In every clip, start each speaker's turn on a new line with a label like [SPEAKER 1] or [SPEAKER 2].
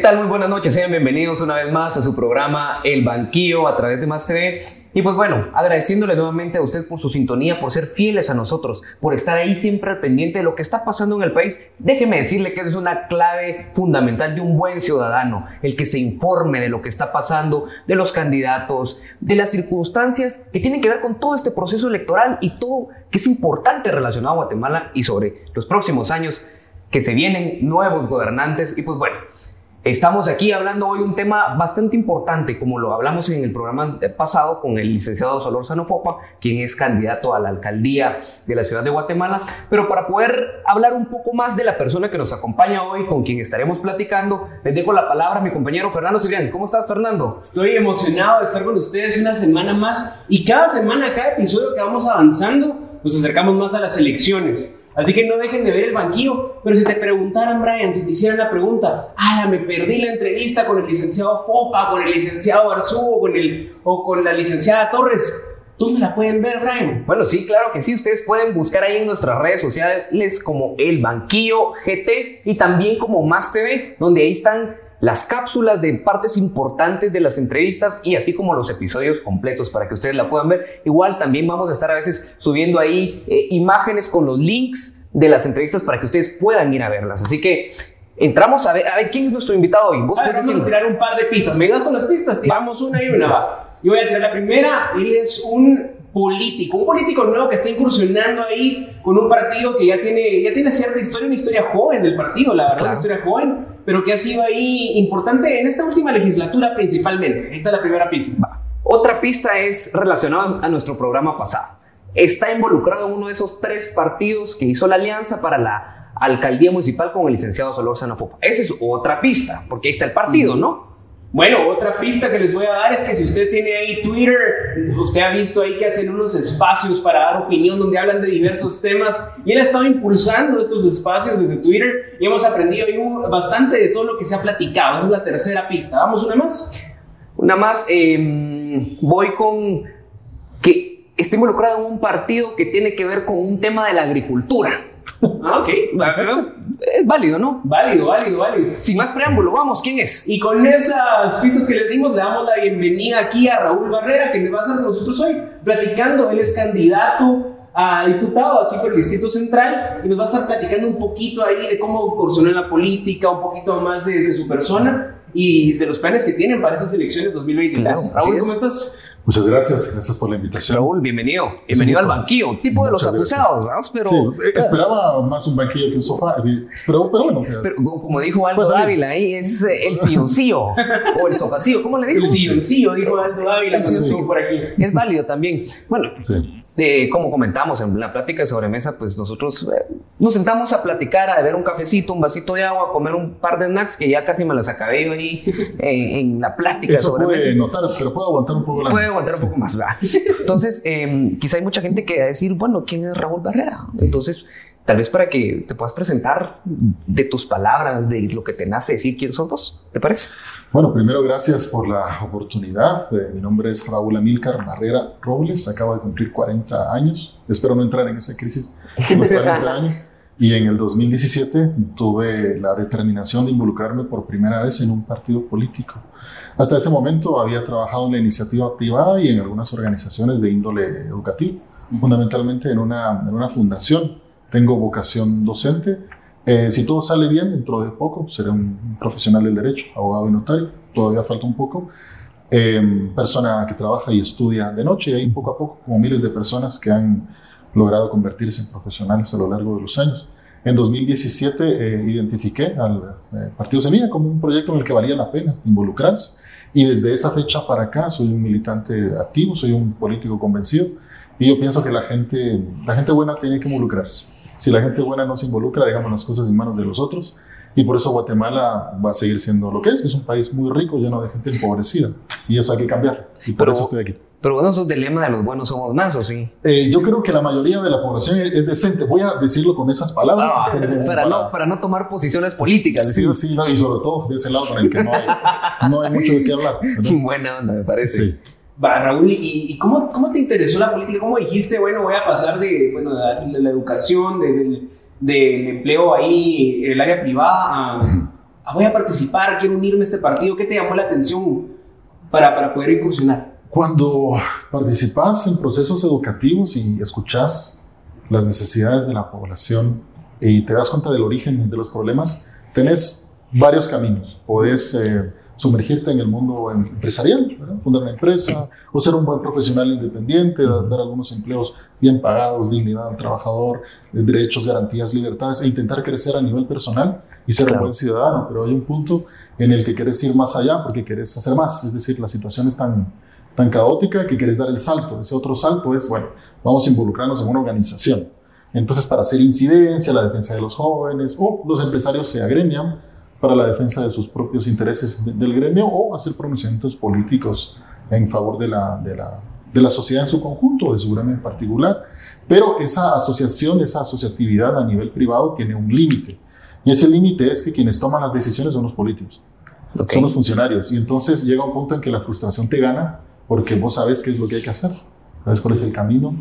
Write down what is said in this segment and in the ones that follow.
[SPEAKER 1] ¿Qué tal? Muy buenas noches, sean bienvenidos una vez más a su programa El Banquillo a través de Más TV. Y pues bueno, agradeciéndole nuevamente a usted por su sintonía, por ser fieles a nosotros, por estar ahí siempre al pendiente de lo que está pasando en el país. Déjeme decirle que eso es una clave fundamental de un buen ciudadano, el que se informe de lo que está pasando, de los candidatos, de las circunstancias que tienen que ver con todo este proceso electoral y todo que es importante relacionado a Guatemala y sobre los próximos años que se vienen nuevos gobernantes. Y pues bueno, Estamos aquí hablando hoy un tema bastante importante, como lo hablamos en el programa pasado con el licenciado Solor Sanofopa, quien es candidato a la alcaldía de la ciudad de Guatemala. Pero para poder hablar un poco más de la persona que nos acompaña hoy, con quien estaremos platicando, les dejo la palabra a mi compañero Fernando Cibrián. ¿Cómo estás, Fernando?
[SPEAKER 2] Estoy emocionado de estar con ustedes una semana más y cada semana, cada episodio que vamos avanzando, nos acercamos más a las elecciones. Así que no dejen de ver el banquillo. Pero si te preguntaran, Brian, si te hicieran la pregunta, ah, me perdí la entrevista con el licenciado Fopa, con el licenciado Arzú con, el, o con la licenciada Torres. ¿Dónde la pueden ver, Brian?
[SPEAKER 1] Bueno, sí, claro que sí. Ustedes pueden buscar ahí en nuestras redes sociales como El Banquillo GT y también como Más TV, donde ahí están las cápsulas de partes importantes de las entrevistas y así como los episodios completos para que ustedes la puedan ver. Igual también vamos a estar a veces subiendo ahí eh, imágenes con los links de las entrevistas para que ustedes puedan ir a verlas. Así que entramos a ver, a ver quién es nuestro invitado hoy.
[SPEAKER 2] ¿Vos vamos a tirar un par de pistas. ¿Me das con las pistas? Tiramos una y una. Va. Yo voy a tirar la primera. Él es un político, un político nuevo que está incursionando ahí con un partido que ya tiene, ya tiene cierta historia, una historia joven del partido, la verdad, una historia joven, pero que ha sido ahí importante en esta última legislatura principalmente. Esta es la primera pista.
[SPEAKER 1] Otra pista es relacionada a nuestro programa pasado. Está involucrado en uno de esos tres partidos que hizo la alianza para la alcaldía municipal con el licenciado Solor Sanofopa. Esa es otra pista, porque ahí está el partido, ¿no?
[SPEAKER 2] Bueno, otra pista que les voy a dar es que si usted tiene ahí Twitter, usted ha visto ahí que hacen unos espacios para dar opinión donde hablan de diversos temas y él ha estado impulsando estos espacios desde Twitter y hemos aprendido bastante de todo lo que se ha platicado. Esa es la tercera pista. ¿Vamos una más?
[SPEAKER 1] Una más. Em, voy con que está involucrado en un partido que tiene que ver con un tema de la agricultura.
[SPEAKER 2] Ah, ok,
[SPEAKER 1] Es válido, ¿no?
[SPEAKER 2] Válido, válido, válido.
[SPEAKER 1] Sin más preámbulo, vamos, ¿quién es?
[SPEAKER 2] Y con esas pistas que le dimos, le damos la bienvenida aquí a Raúl Barrera, que va a estar con nosotros hoy platicando. Él es candidato a diputado aquí por el Distrito Central y nos va a estar platicando un poquito ahí de cómo incursionó en la política, un poquito más de, su persona y de los planes que tienen para estas elecciones 2023. Raúl, ¿cómo estás?
[SPEAKER 3] Muchas gracias, gracias por la invitación.
[SPEAKER 1] Raúl, bienvenido. Bienvenido al banquillo, tipo de los acusados, ¿verdad?
[SPEAKER 3] Pero, sí, esperaba más un banquillo que un sofá, pero, pero bueno.
[SPEAKER 1] pero, como dijo Aldo pues, Dávila ahí, es el silloncillo o el sofacillo, ¿cómo le dijo?
[SPEAKER 2] El silloncillo, dijo Aldo Dávila, el por aquí.
[SPEAKER 1] Es válido también. Bueno, sí como comentamos en la plática de sobremesa, pues nosotros eh, nos sentamos a platicar, a beber un cafecito, un vasito de agua, a comer un par de snacks que ya casi me los acabé yo ahí eh, en la plática
[SPEAKER 3] Eso de sobremesa. Puede notar, pero puedo aguantar un poco más.
[SPEAKER 1] Puede aguantar un poco más, ¿verdad? Entonces, eh, quizá hay mucha gente que va a decir, bueno, ¿quién es Raúl Barrera? Entonces, Tal vez para que te puedas presentar de tus palabras, de lo que te nace decir quién sos vos, ¿te parece?
[SPEAKER 3] Bueno, primero gracias por la oportunidad. Eh, mi nombre es Raúl Amílcar Barrera Robles, acabo de cumplir 40 años. Espero no entrar en esa crisis los 40 años. Y en el 2017 tuve la determinación de involucrarme por primera vez en un partido político. Hasta ese momento había trabajado en la iniciativa privada y en algunas organizaciones de índole educativo, fundamentalmente en una, en una fundación tengo vocación docente. Eh, si todo sale bien, dentro de poco seré un profesional del derecho, abogado y notario. Todavía falta un poco. Em, persona que trabaja y estudia de noche y ahí poco a poco, como miles de personas que han logrado convertirse en profesionales a lo largo de los años. En 2017 eh, identifiqué al eh, Partido Semilla como un proyecto en el que valía la pena involucrarse y desde esa fecha para acá soy un militante activo, soy un político convencido y yo pienso que la gente, la gente buena tiene que involucrarse. Si la gente buena no se involucra, dejamos las cosas en manos de los otros. Y por eso Guatemala va a seguir siendo lo que es, que es un país muy rico, lleno de gente empobrecida. Y eso hay que cambiar. Y por eso estoy aquí.
[SPEAKER 1] Pero bueno, eso es el lema de los buenos somos más, ¿o sí?
[SPEAKER 3] Eh, yo creo que la mayoría de la población es decente. Voy a decirlo con esas palabras.
[SPEAKER 1] Ah, para, no, para no tomar posiciones políticas.
[SPEAKER 3] Sí, sí, no, y sobre todo de ese lado con el que no hay, no hay mucho de qué hablar.
[SPEAKER 1] Buena onda, me parece. Sí.
[SPEAKER 2] Va, Raúl, ¿y, cómo, cómo, te interesó la política? ¿Cómo dijiste, bueno, voy a pasar de, bueno, de, la educación, del, del, empleo ahí, el área privada, a, ah, voy a participar, quiero unirme a este partido? ¿Qué te llamó la atención para, para poder incursionar?
[SPEAKER 3] Cuando participas en procesos educativos y escuchas las necesidades de la población y te das cuenta del origen de los problemas, tenés varios caminos. Podés eh, sumergirte en el mundo empresarial, fundar una empresa o ser un buen profesional independiente, dar, algunos empleos bien pagados, dignidad al trabajador, eh, derechos, garantías, libertades e intentar crecer a nivel personal y ser un buen ciudadano. Pero hay un punto en el que querés ir más allá porque querés hacer más. Es decir, la situación es tan, tan caótica que querés dar el salto. Ese otro salto es, bueno, vamos a involucrarnos en una organización. Entonces, para hacer incidencia, la defensa de los jóvenes o los empresarios se agremian para la defensa de sus propios intereses del gremio o hacer pronunciamientos políticos en favor de la, de la, de la sociedad en su conjunto, de su gremio en particular. Pero esa asociación, esa asociatividad a nivel privado tiene un límite. Y ese límite es que quienes toman las decisiones son los políticos, son los funcionarios. Y entonces llega un punto en que la frustración te gana porque vos sabes qué es lo que hay que hacer, sabes cuál es el camino,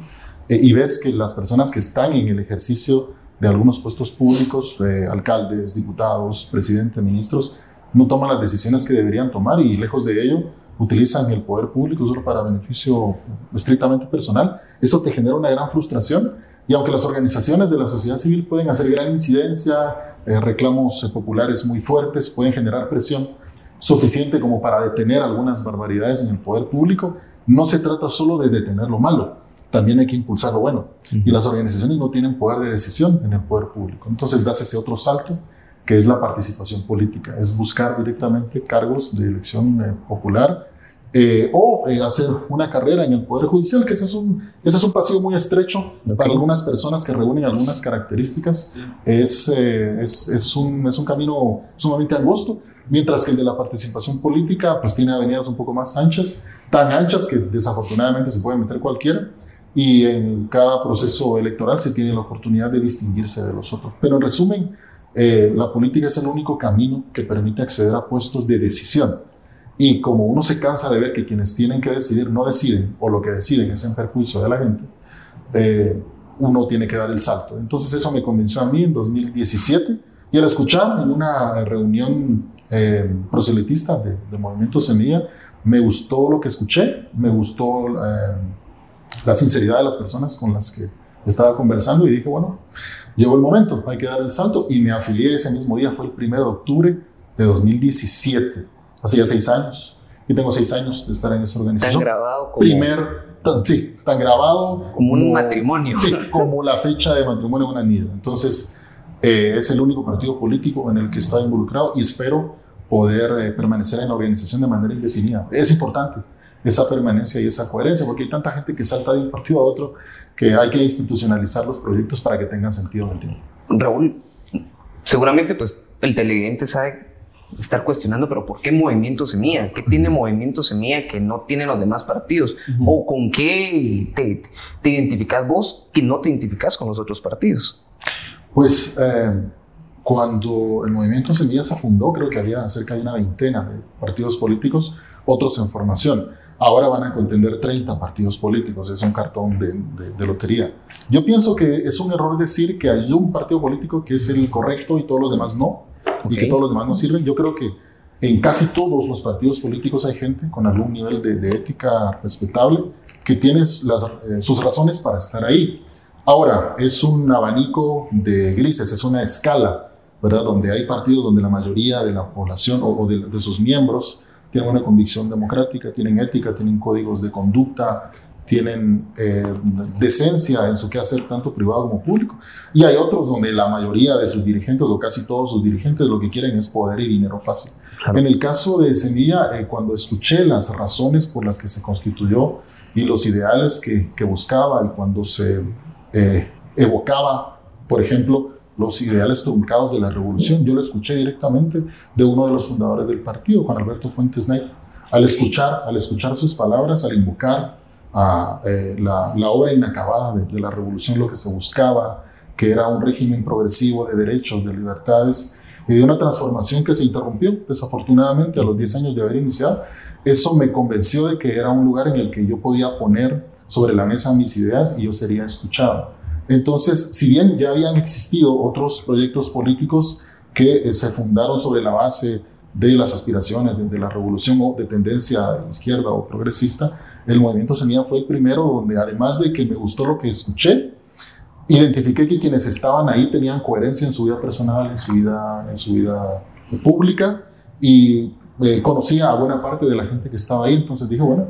[SPEAKER 3] eh, y ves que las personas que están en el ejercicio de algunos puestos públicos, eh, alcaldes, diputados, presidentes, ministros, no toman las decisiones que deberían tomar y lejos de ello utilizan el poder público solo para beneficio estrictamente personal. Eso te genera una gran frustración y aunque las organizaciones de la sociedad civil pueden hacer gran incidencia, eh, reclamos eh, populares muy fuertes, pueden generar presión suficiente como para detener algunas barbaridades en el poder público, no se trata solo de detener lo malo, también hay que impulsar lo bueno. Y las organizaciones no tienen poder de decisión en el poder público. Entonces das ese otro salto que es la participación política, es buscar directamente cargos de elección eh, popular eh, o eh, hacer una carrera en el Poder Judicial, que ese es un, ese es un pasillo muy estrecho para algunas personas que reúnen algunas características. Es, es, es, un, es un camino sumamente angosto, mientras que el de la participación política pues tiene avenidas un poco más anchas, tan anchas que desafortunadamente se puede meter cualquiera y en cada proceso electoral se tiene la oportunidad de distinguirse de los otros. Pero en resumen, eh, la política es el único camino que permite acceder a puestos de decisión. Y como uno se cansa de ver que quienes tienen que decidir no deciden, o lo que deciden es en perjuicio de la gente, eh, uno tiene que dar el salto. Entonces eso me convenció a mí en 2017 y al escuchar en una reunión eh, proselitista de, de, Movimiento Semilla, me gustó lo que escuché, me gustó la sinceridad de las personas con las que estaba conversando y dije, bueno, llegó el momento, hay que dar el salto y me afilié ese mismo día, fue el 1 de octubre de 2017, hace ya seis años. Y tengo seis años de estar en esa organización.
[SPEAKER 1] Tan grabado como...
[SPEAKER 3] Primer, sí, tan grabado.
[SPEAKER 1] Como un matrimonio.
[SPEAKER 3] Sí, como la fecha de matrimonio de un anillo. Entonces, eh, es el único partido político en el que estoy involucrado y espero poder eh, permanecer en la organización de manera indefinida. Es importante esa permanencia y esa coherencia, porque hay tanta gente que salta de un partido a otro que hay que institucionalizar los proyectos para que tengan sentido en el tiempo.
[SPEAKER 1] Raúl, seguramente pues el televidente sabe estar cuestionando, pero ¿por qué Movimiento Semilla? ¿Qué tiene Movimiento Semilla que no tienen los demás partidos? ¿O con qué te, te, identificas vos que no te identificas con los otros partidos?
[SPEAKER 3] Pues eh, cuando el Movimiento Semilla se fundó, creo que había cerca de una veintena de partidos políticos, otros en formación. Ahora van a contender 30 partidos políticos, es un cartón de, lotería. Yo pienso que es un error decir que hay un partido político que es el correcto y todos los demás no, y que todos los demás no sirven. Yo creo que en casi todos los partidos políticos hay gente con algún nivel de, ética respetable que tiene eh, sus razones para estar ahí. Ahora, es un abanico de grises, es una escala, ¿verdad? Donde hay partidos donde la mayoría de la población o, de sus miembros tienen una convicción democrática, tienen ética, tienen códigos de conducta, tienen eh, decencia en su quehacer tanto privado como público. Y hay otros donde la mayoría de sus dirigentes o casi todos sus dirigentes lo que quieren es poder y dinero fácil. En el caso de Semilla, eh, cuando escuché las razones por las que se constituyó y los ideales que, que buscaba y cuando se eh, evocaba, por ejemplo, los ideales truncados de la revolución. Yo lo escuché directamente de uno de los fundadores del partido, Juan Alberto Fuentes Knight. Al escuchar, al escuchar sus palabras, al invocar a eh, la, la, obra inacabada de, de, la revolución, lo que se buscaba, que era un régimen progresivo de derechos, de libertades, y de una transformación que se interrumpió, desafortunadamente, a los 10 años de haber iniciado, eso me convenció de que era un lugar en el que yo podía poner sobre la mesa mis ideas y yo sería escuchado. Entonces, si bien ya habían existido otros proyectos políticos que se fundaron sobre la base de las aspiraciones de, la revolución o de tendencia izquierda o progresista, el movimiento Semilla fue el primero donde además de que me gustó lo que escuché, identifiqué que quienes estaban ahí tenían coherencia en su vida personal, en su vida, en su vida pública y eh, conocía a buena parte de la gente que estaba ahí, entonces dije, bueno,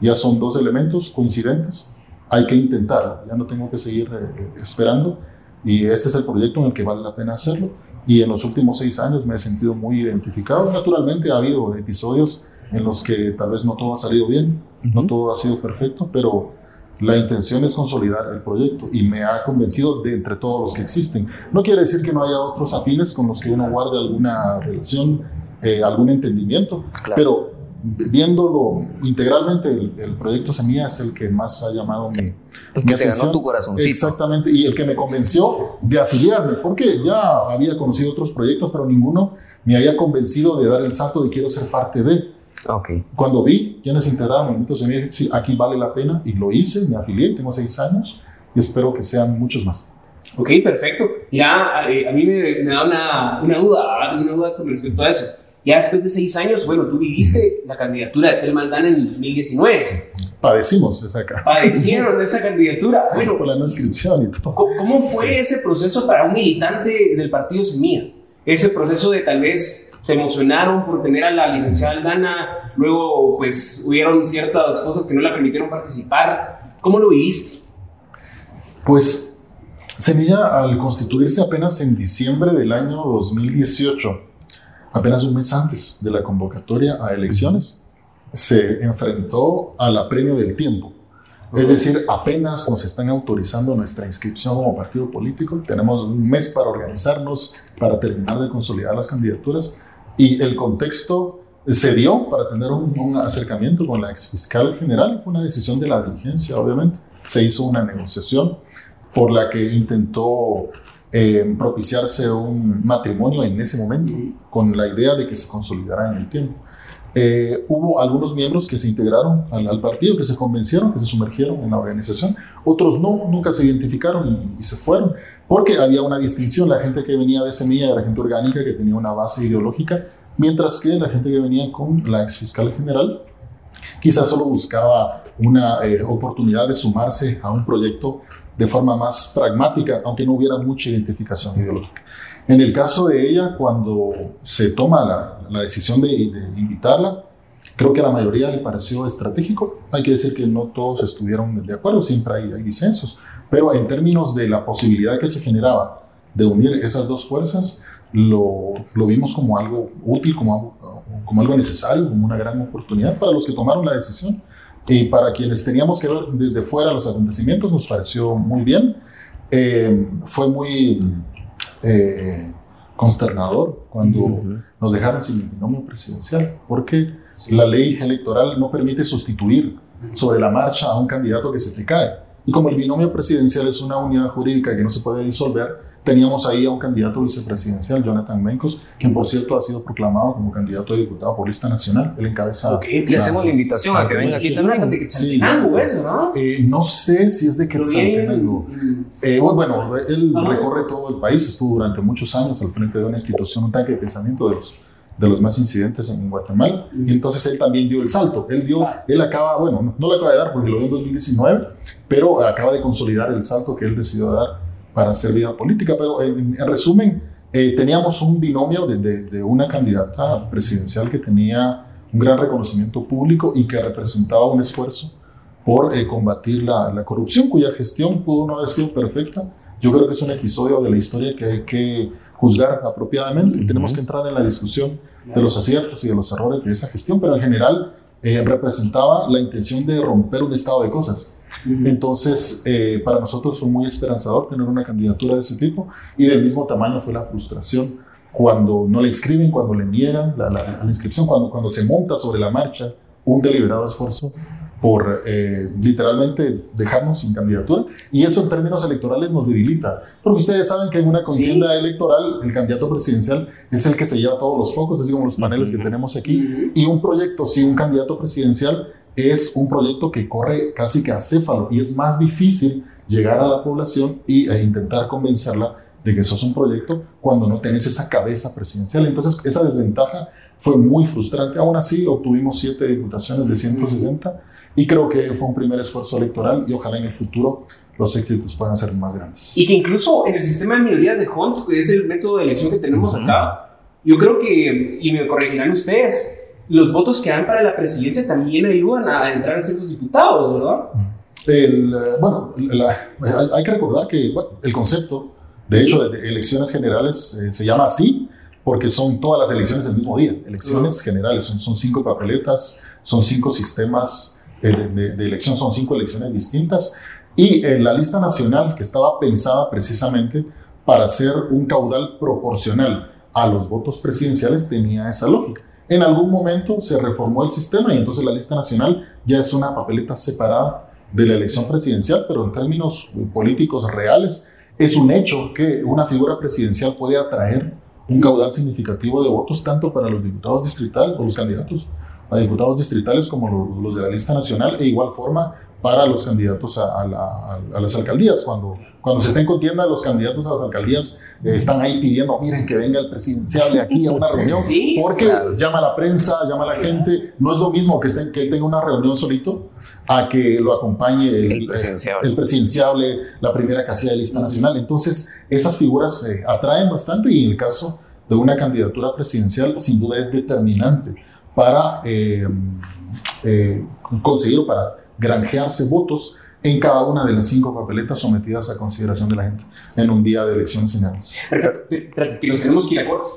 [SPEAKER 3] ya son dos elementos coincidentes, hay que intentarlo, ya no tengo que seguir eh, esperando y este es el proyecto en el que vale la pena hacerlo y en los últimos seis años me he sentido muy identificado. Naturalmente ha habido episodios en los que tal vez no todo ha salido bien, no todo ha sido perfecto, pero la intención es consolidar el proyecto y me ha convencido de entre todos los que existen. No quiere decir que no haya otros afines con los que uno guarde alguna relación, eh, algún entendimiento, pero viéndolo integralmente, el, proyecto Semilla es el que más ha llamado mi,
[SPEAKER 1] el que se ganó tu corazoncito.
[SPEAKER 3] Exactamente, y el que me convenció de afiliarme, porque ya había conocido otros proyectos, pero ninguno me había convencido de dar el salto de quiero ser parte de.
[SPEAKER 1] Okay.
[SPEAKER 3] Cuando vi quiénes integraron Movimiento Semilla, dije, sí, aquí vale la pena, y lo hice, me afilié, tengo seis años, y espero que sean muchos más.
[SPEAKER 2] Ok, perfecto. Ya eh, a mí me, da una, una duda, una duda con respecto a eso. Ya después de seis años, bueno, tú viviste la candidatura de Tel Maldana en el 2019.
[SPEAKER 3] Padecimos esa
[SPEAKER 2] Padecieron esa candidatura. Bueno,
[SPEAKER 3] por la inscripción y todo.
[SPEAKER 2] ¿Cómo fue ese proceso para un militante del partido Semilla? Ese proceso de tal vez se emocionaron por tener a la licenciada Aldana, luego pues hubieron ciertas cosas que no la permitieron participar. ¿Cómo lo viviste?
[SPEAKER 3] Pues Semilla al constituirse apenas en diciembre del año 2018, apenas un mes antes de la convocatoria a elecciones, se enfrentó al apremio del tiempo. Es decir, apenas nos están autorizando nuestra inscripción como partido político, tenemos un mes para organizarnos, para terminar de consolidar las candidaturas y el contexto se dio para tener un, acercamiento con la ex fiscal general y fue una decisión de la dirigencia, obviamente. Se hizo una negociación por la que intentó eh, propiciarse un matrimonio en ese momento, con la idea de que se consolidara en el tiempo. Eh, hubo algunos miembros que se integraron al, partido, que se convencieron, que se sumergieron en la organización. Otros no, nunca se identificaron y, se fueron, porque había una distinción. La gente que venía de Semilla era gente orgánica que tenía una base ideológica, mientras que la gente que venía con la ex fiscal general quizás solo buscaba una eh, oportunidad de sumarse a un proyecto de forma más pragmática, aunque no hubiera mucha identificación ideológica. En el caso de ella, cuando se toma la, decisión de, invitarla, creo que a la mayoría le pareció estratégico. Hay que decir que no todos estuvieron de acuerdo, siempre hay, disensos, pero en términos de la posibilidad que se generaba de unir esas dos fuerzas, lo, vimos como algo útil, como algo necesario, como una gran oportunidad para los que tomaron la decisión. Y para quienes teníamos que ver desde fuera los acontecimientos, nos pareció muy bien. Eh, fue muy eh, consternador cuando nos dejaron sin el binomio presidencial, porque la ley electoral no permite sustituir sobre la marcha a un candidato que se te cae. Y como el binomio presidencial es una unidad jurídica que no se puede disolver, teníamos ahí a un candidato vicepresidencial, Jonathan Mencos, quien por cierto ha sido proclamado como candidato a diputado por lista nacional. Él encabeza.
[SPEAKER 1] Okay, le hacemos la invitación a que venga aquí también.
[SPEAKER 2] De Quetzaltenango, eso, ¿no?
[SPEAKER 3] Eh, no sé si es de Quetzaltenango. Eh, bueno, él recorre todo el país, estuvo durante muchos años al frente de una institución, un tanque de pensamiento de los de los más incidentes en Guatemala. Y entonces él también dio el salto. Él dio, él acaba, bueno, no, no lo acaba de dar porque lo dio en 2019, pero acaba de consolidar el salto que él decidió dar para hacer vida política. Pero en, resumen, eh, teníamos un binomio de, de, una candidata presidencial que tenía un gran reconocimiento público y que representaba un esfuerzo por eh, combatir la, la, corrupción, cuya gestión pudo no haber sido perfecta. Yo creo que es un episodio de la historia que hay que juzgar apropiadamente. Tenemos que entrar en la discusión de los aciertos y de los errores de esa gestión, pero en general eh, representaba la intención de romper un estado de cosas entonces, eh, para nosotros fue muy esperanzador tener una candidatura de ese tipo y del mismo tamaño fue la frustración cuando no le inscriben, cuando le niegan la, la, inscripción, cuando, cuando se monta sobre la marcha un deliberado esfuerzo por eh, literalmente dejarnos sin candidatura. Y eso en términos electorales nos debilita. Porque ustedes saben que en una contienda electoral el candidato presidencial es el que se lleva todos los focos, así como los paneles que tenemos aquí. Y un proyecto, si un candidato presidencial es un proyecto que corre casi que a céfalo y es más difícil llegar a la población y, e intentar convencerla de que sos un proyecto cuando no tenés esa cabeza presidencial. Entonces, esa desventaja fue muy frustrante. Aún así, obtuvimos siete diputaciones de 160 y creo que fue un primer esfuerzo electoral y ojalá en el futuro los éxitos puedan ser más grandes.
[SPEAKER 2] Y que incluso en el sistema de minorías de Hunt, que es el método de elección que tenemos acá, yo creo que, y me corregirán ustedes, los votos que dan para la presidencia también ayudan a entrar a ciertos diputados, ¿verdad?
[SPEAKER 3] El, eh, bueno, hay que recordar que el concepto, de hecho, de elecciones generales eh, se llama así porque son todas las elecciones el mismo día. Elecciones generales son, son cinco papeletas, son cinco sistemas eh, de, de, elección, son cinco elecciones distintas. Y en la lista nacional, que estaba pensada precisamente para hacer un caudal proporcional a los votos presidenciales, tenía esa lógica. En algún momento se reformó el sistema y entonces la lista nacional ya es una papeleta separada de la elección presidencial, pero en términos políticos reales es un hecho que una figura presidencial puede atraer un caudal significativo de votos tanto para los diputados distritales o los candidatos a diputados distritales como los, de la lista nacional e igual forma para los candidatos a, a, las alcaldías. Cuando, cuando se está en contienda, los candidatos a las alcaldías eh, están ahí pidiendo, miren que venga el presidenciable aquí a una reunión, porque llama a la prensa, llama a la gente. No es lo mismo que, estén, que él tenga una reunión solito a que lo acompañe el, el, presidenciable. la primera casilla de lista nacional. Entonces, esas figuras eh, atraen bastante y en el caso de una candidatura presidencial, sin duda es determinante para eh, conseguir, para granjearse votos en cada una de las cinco papeletas sometidas a consideración de la gente en un día de elecciones generales.
[SPEAKER 2] Perfecto, que los tenemos que ir a corte.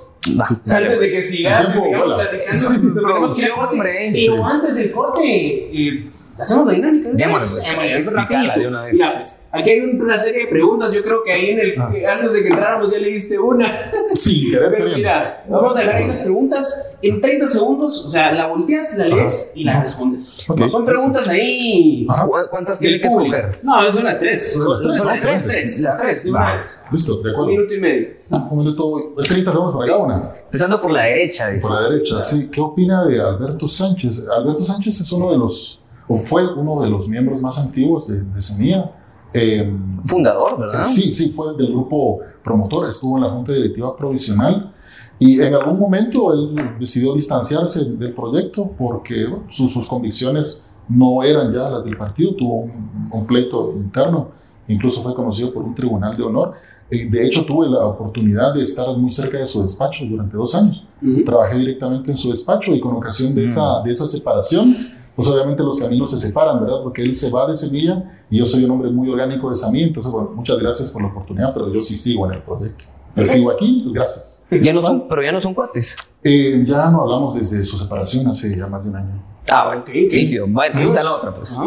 [SPEAKER 2] antes de que sigas, sigamos platicando, tenemos que ir a corte. Pero antes del corte, eh, Hacemos la dinámica. De una vez. Pues, aquí hay una serie de preguntas. Yo creo que ahí en el, ah. antes de que entráramos ya le diste una.
[SPEAKER 3] Sí,
[SPEAKER 2] Pero mira, vamos a dejar ahí las preguntas en 30 segundos. O sea, la volteas, la lees y la respondes. Son preguntas ahí.
[SPEAKER 1] ¿Cuántas tiene que escoger?
[SPEAKER 2] No, son las tres.
[SPEAKER 3] Son las tres.
[SPEAKER 2] Son las tres. Las tres.
[SPEAKER 3] Listo, de acuerdo.
[SPEAKER 2] Un minuto y medio.
[SPEAKER 3] Un minuto, 30 segundos para cada una.
[SPEAKER 1] Empezando por la derecha.
[SPEAKER 3] Por la derecha, sí. ¿Qué opina de Alberto Sánchez? Alberto Sánchez es uno de los o fue uno de los miembros más antiguos de, de CENIA.
[SPEAKER 1] Eh, Fundador, ¿verdad?
[SPEAKER 3] Sí, sí, fue del grupo promotor, estuvo en la Junta Directiva Provisional y en algún momento él decidió distanciarse del proyecto porque sus, convicciones no eran ya las del partido, tuvo un, pleito interno, incluso fue conocido por un tribunal de honor. De hecho, tuve la oportunidad de estar muy cerca de su despacho durante dos años. Trabajé directamente en su despacho y con ocasión de, esa, de esa separación, pues obviamente los caminos se separan, ¿verdad? Porque él se va de Semilla y yo soy un hombre muy orgánico de Samí, entonces, bueno, muchas gracias por la oportunidad, pero yo sí sigo en el proyecto. Pero sigo aquí, pues gracias.
[SPEAKER 1] Ya no son, pero ya no son cuates.
[SPEAKER 3] Eh, ya no hablamos desde su separación hace ya más de un año.
[SPEAKER 1] Ah, bueno, sí, tío. Bueno, está la otra, pues.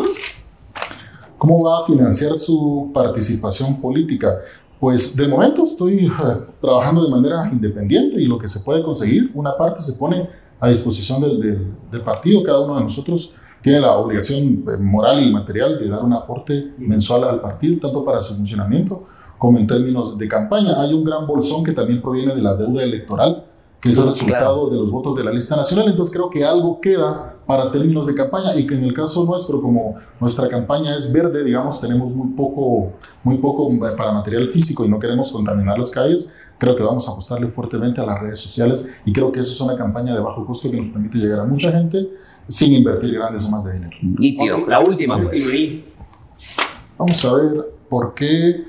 [SPEAKER 3] ¿Cómo va a financiar su participación política? Pues de momento estoy eh, trabajando de manera independiente y lo que se puede conseguir, una parte se pone a disposición del, del partido, cada uno de nosotros tiene la obligación eh, moral y material de dar un aporte mensual al partido, tanto para su funcionamiento como en términos de campaña. Hay un gran bolsón que también proviene de la deuda electoral, que es el resultado de los votos de la lista nacional. Entonces creo que algo queda para términos de campaña y que en el caso nuestro, como nuestra campaña es verde, digamos, tenemos muy poco, muy poco para material físico y no queremos contaminar las calles, creo que vamos a apostarle fuertemente a las redes sociales y creo que eso es una campaña de bajo costo que nos permite llegar a mucha gente sin invertir grandes sumas de dinero.
[SPEAKER 1] Y tío, la última. Pues.
[SPEAKER 3] Vamos a ver por qué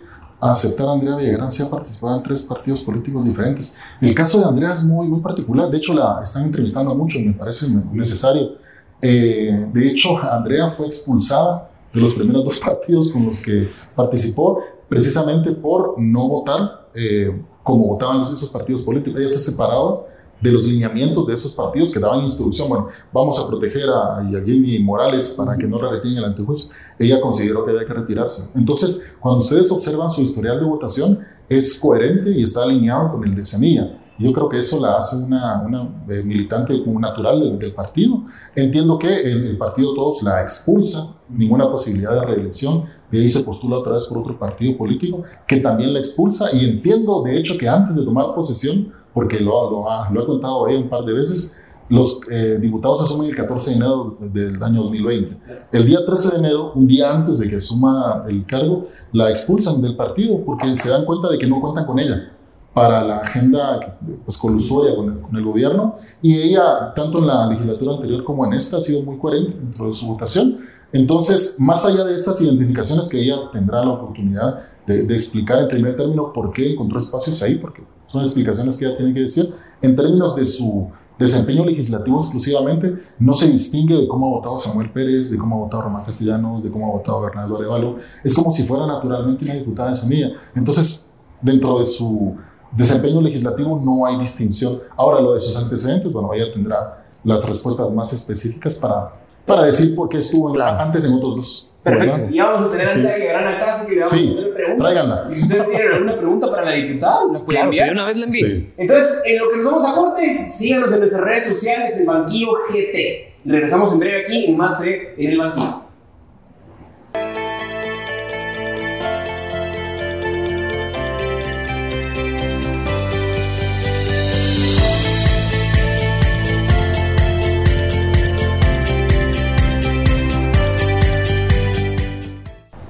[SPEAKER 3] aceptar a Andrea Villagrán se ha participado en tres partidos políticos diferentes. El caso de Andrea es muy, muy particular. De hecho, la están entrevistando mucho y me parece necesario. Eh, de hecho, Andrea fue expulsada de los primeros dos partidos con los que participó precisamente por no votar eh, como votaban los, esos partidos políticos. Ella se separaba de los lineamientos de esos partidos que daban instrucción, bueno, vamos a proteger a, a Morales para que no le el antejuicio, ella consideró que había que retirarse. Entonces, cuando ustedes observan su historial de votación, es coherente y está alineado con el de Semilla. Yo creo que eso la hace una, una eh, militante natural del, partido. Entiendo que el, el, partido todos la expulsa, ninguna posibilidad de reelección, y ahí se postula otra vez por otro partido político que también la expulsa y entiendo de hecho que antes de tomar posesión porque lo, lo, ha, lo ha contado ahí un par de veces, los eh, diputados asumen el 14 de enero del año 2020. El día 13 de enero, un día antes de que asuma el cargo, la expulsan del partido porque se dan cuenta de que no cuentan con ella para la agenda pues, colusoria con el, con el gobierno y ella, tanto en la legislatura anterior como en esta, ha sido muy coherente dentro de su vocación. Entonces, más allá de esas identificaciones que ella tendrá la oportunidad de, de, explicar en primer término por qué encontró espacios ahí, porque son explicaciones que ella tiene que decir, en términos de su desempeño legislativo exclusivamente, no se distingue de cómo ha votado Samuel Pérez, de cómo ha votado Román Castellanos, de cómo ha votado Bernardo Arevalo. Es como si fuera naturalmente una diputada de semilla. Entonces, dentro de su desempeño legislativo no hay distinción. Ahora, lo de sus antecedentes, bueno, ella tendrá las respuestas más específicas para, para decir por qué estuvo
[SPEAKER 1] Claro.
[SPEAKER 3] antes en otros dos.
[SPEAKER 2] Perfecto.
[SPEAKER 3] ¿verdad?
[SPEAKER 2] Y vamos a tener
[SPEAKER 3] Sí.
[SPEAKER 2] antes de que a casa que le vamos
[SPEAKER 3] Sí,
[SPEAKER 2] a hacer preguntas.
[SPEAKER 3] tráiganla.
[SPEAKER 2] Si ustedes tienen alguna pregunta para la diputada, la pueden
[SPEAKER 1] Claro,
[SPEAKER 2] enviar.
[SPEAKER 1] una vez le envíe.
[SPEAKER 3] Sí.
[SPEAKER 2] Entonces, en lo que nos vamos a corte, síganos en nuestras redes sociales, el Banquillo GT. Regresamos en breve aquí en Más 3 en el Banquillo.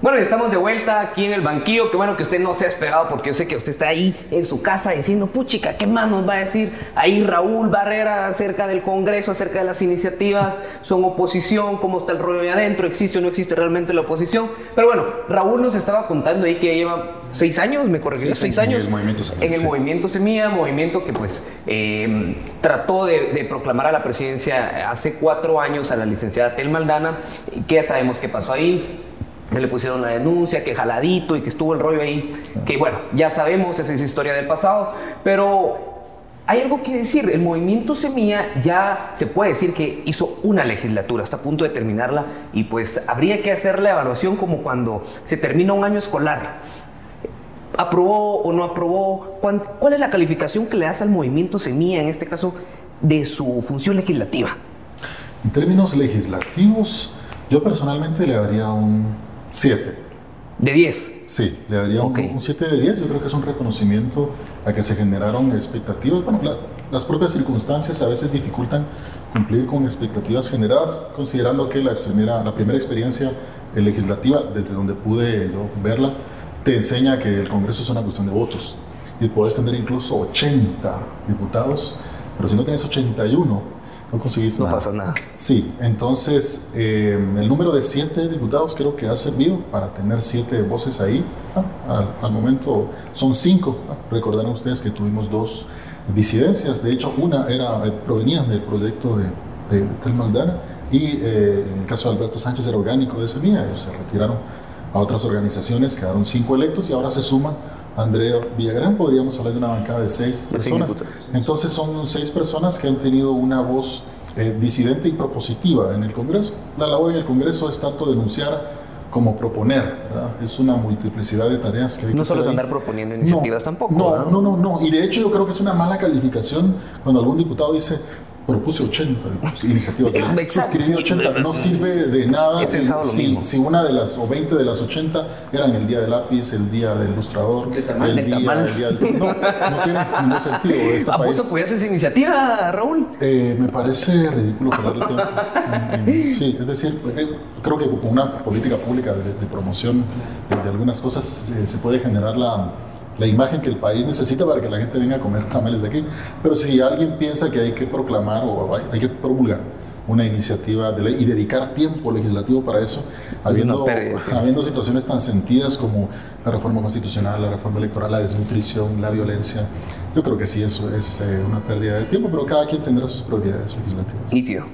[SPEAKER 1] Bueno, y estamos de vuelta aquí en el banquillo. Qué bueno que usted no se ha esperado porque yo sé que usted está ahí en su casa diciendo, puchica, ¿qué más nos va a decir ahí Raúl Barrera acerca del Congreso, acerca de las iniciativas? ¿Son oposición? ¿Cómo está el rollo ahí adentro? ¿Existe o no existe realmente la oposición? Pero bueno, Raúl nos estaba contando ahí que lleva seis años, me corregirá, seis años
[SPEAKER 3] el Movimiento Semilla,
[SPEAKER 1] en el
[SPEAKER 3] sí.
[SPEAKER 1] movimiento Semilla, movimiento que pues eh, trató de, de proclamar a la presidencia hace cuatro años a la licenciada Tel Maldana, que ya sabemos qué pasó ahí, le pusieron la denuncia, que jaladito y que estuvo el rollo ahí, que bueno, ya sabemos, esa es historia del pasado, pero hay algo que decir, el movimiento Semilla ya se puede decir que hizo una legislatura, está a punto de terminarla y pues habría que hacer la evaluación como cuando se termina un año escolar. ¿Aprobó o no aprobó? ¿Cuán- ¿Cuál es la calificación que le das al movimiento Semilla, en este caso, de su función legislativa?
[SPEAKER 3] En términos legislativos, yo personalmente le daría un 7.
[SPEAKER 1] De 10.
[SPEAKER 3] Sí, le daría un-
[SPEAKER 1] Ok.
[SPEAKER 3] un 7 de 10. Yo creo que es un reconocimiento a que se generaron expectativas. Bueno, la- las propias circunstancias a veces dificultan cumplir con expectativas generadas, considerando que la primera, la primera experiencia legislativa, desde donde pude yo verla, te enseña que el Congreso es una cuestión de votos. Y puedes tener incluso 80 diputados, pero si no tienes 81, no conseguiste
[SPEAKER 1] No
[SPEAKER 3] nada.
[SPEAKER 1] pasa nada.
[SPEAKER 3] Sí, entonces eh, el número de siete diputados creo que ha servido para tener siete voces ahí. Ah, al, al momento son cinco. Ah, recordarán ustedes que tuvimos dos disidencias. De hecho, una era, eh, provenía del proyecto de, de Tel Maldana y eh, en el caso de Alberto Sánchez era orgánico de Semilla. Ellos se retiraron a otras organizaciones, quedaron cinco electos y ahora se suma Andrea Villagrán. Podríamos hablar de una bancada de seis personas. Entonces son seis personas que han tenido una voz eh, disidente y propositiva en el Congreso. La labor en el Congreso es tanto denunciar como proponer, ¿verdad? Es una multiplicidad de tareas que hay
[SPEAKER 1] No
[SPEAKER 3] que
[SPEAKER 1] solo es andar proponiendo iniciativas tampoco.
[SPEAKER 3] No, no, no, no. Y de hecho yo creo que es una mala calificación cuando algún diputado dice propuse 80 pues, iniciativas. de ley".
[SPEAKER 1] Exacto.
[SPEAKER 3] Suscribí 80. No sirve de nada si, si- si una de las o 20 de las 80 eran el día del lápiz, el día del ilustrador,
[SPEAKER 2] De tamal,
[SPEAKER 3] el día,
[SPEAKER 1] tamal.
[SPEAKER 3] el día del no, no tiene ningún sentido. Este
[SPEAKER 1] ¿A vos
[SPEAKER 3] país,
[SPEAKER 1] apoyas esa iniciativa, Raúl?
[SPEAKER 3] eh, me parece ridículo perder el tiempo. Mm, mm, Sí, es decir, eh, creo que con una política pública de, de promoción de, de algunas cosas eh, se puede generar la, la imagen que el país necesita para que la gente venga a comer tamales de aquí. Pero si alguien piensa que hay que proclamar o hay, que promulgar una iniciativa de ley y dedicar tiempo legislativo para eso, habiendo,
[SPEAKER 1] tiempo.
[SPEAKER 3] habiendo situaciones tan sentidas como la reforma constitucional, la reforma electoral, la desnutrición, la violencia, yo creo que sí, eso es eh, una pérdida de tiempo, pero cada quien tendrá sus prioridades legislativas.
[SPEAKER 1] Nítido.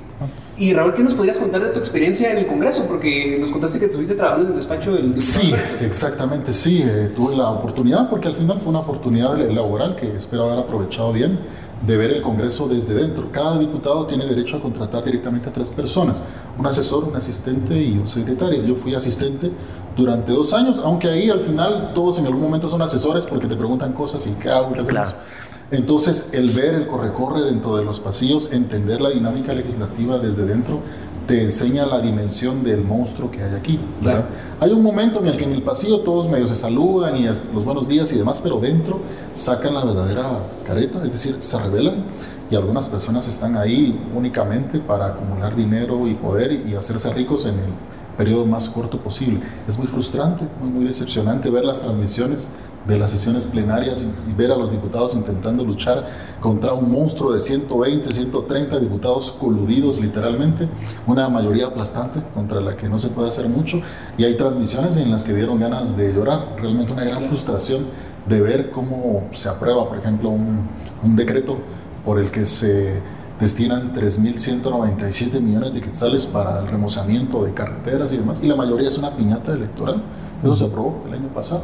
[SPEAKER 2] Y Raúl, ¿qué nos podrías contar de tu experiencia en el Congreso? Porque nos contaste que estuviste trabajando en el despacho del
[SPEAKER 3] Sí, exactamente, sí, eh, tuve la oportunidad, porque al final fue una oportunidad laboral que espero haber aprovechado bien, de ver el Congreso desde dentro. Cada diputado tiene derecho a contratar directamente a tres personas, un asesor, un asistente y un secretario. Yo fui asistente durante dos años, aunque ahí al final todos en algún momento son asesores porque te preguntan cosas y qué hago, qué hacemos.
[SPEAKER 1] Claro.
[SPEAKER 3] Entonces, el ver el corre-corre dentro de los pasillos, entender la dinámica legislativa desde dentro, te enseña la dimensión del monstruo que hay aquí. ¿verdad? Hay un momento en el que en el pasillo todos medio se saludan y los buenos días y demás, pero dentro sacan la verdadera careta, es decir, se rebelan y algunas personas están ahí únicamente para acumular dinero y poder y hacerse ricos en el periodo más corto posible. Es muy frustrante, muy, muy decepcionante ver las transmisiones de las sesiones plenarias y, ver a los diputados intentando luchar contra un monstruo de 120, 130 diputados coludidos literalmente, una mayoría aplastante contra la que no se puede hacer mucho y hay transmisiones en las que dieron ganas de llorar, realmente una gran frustración de ver cómo se aprueba, por ejemplo, un, un decreto por el que se destinan 3.197 millones de quetzales para el remozamiento de carreteras y demás, y la mayoría es una piñata electoral. Eso se aprobó el año pasado.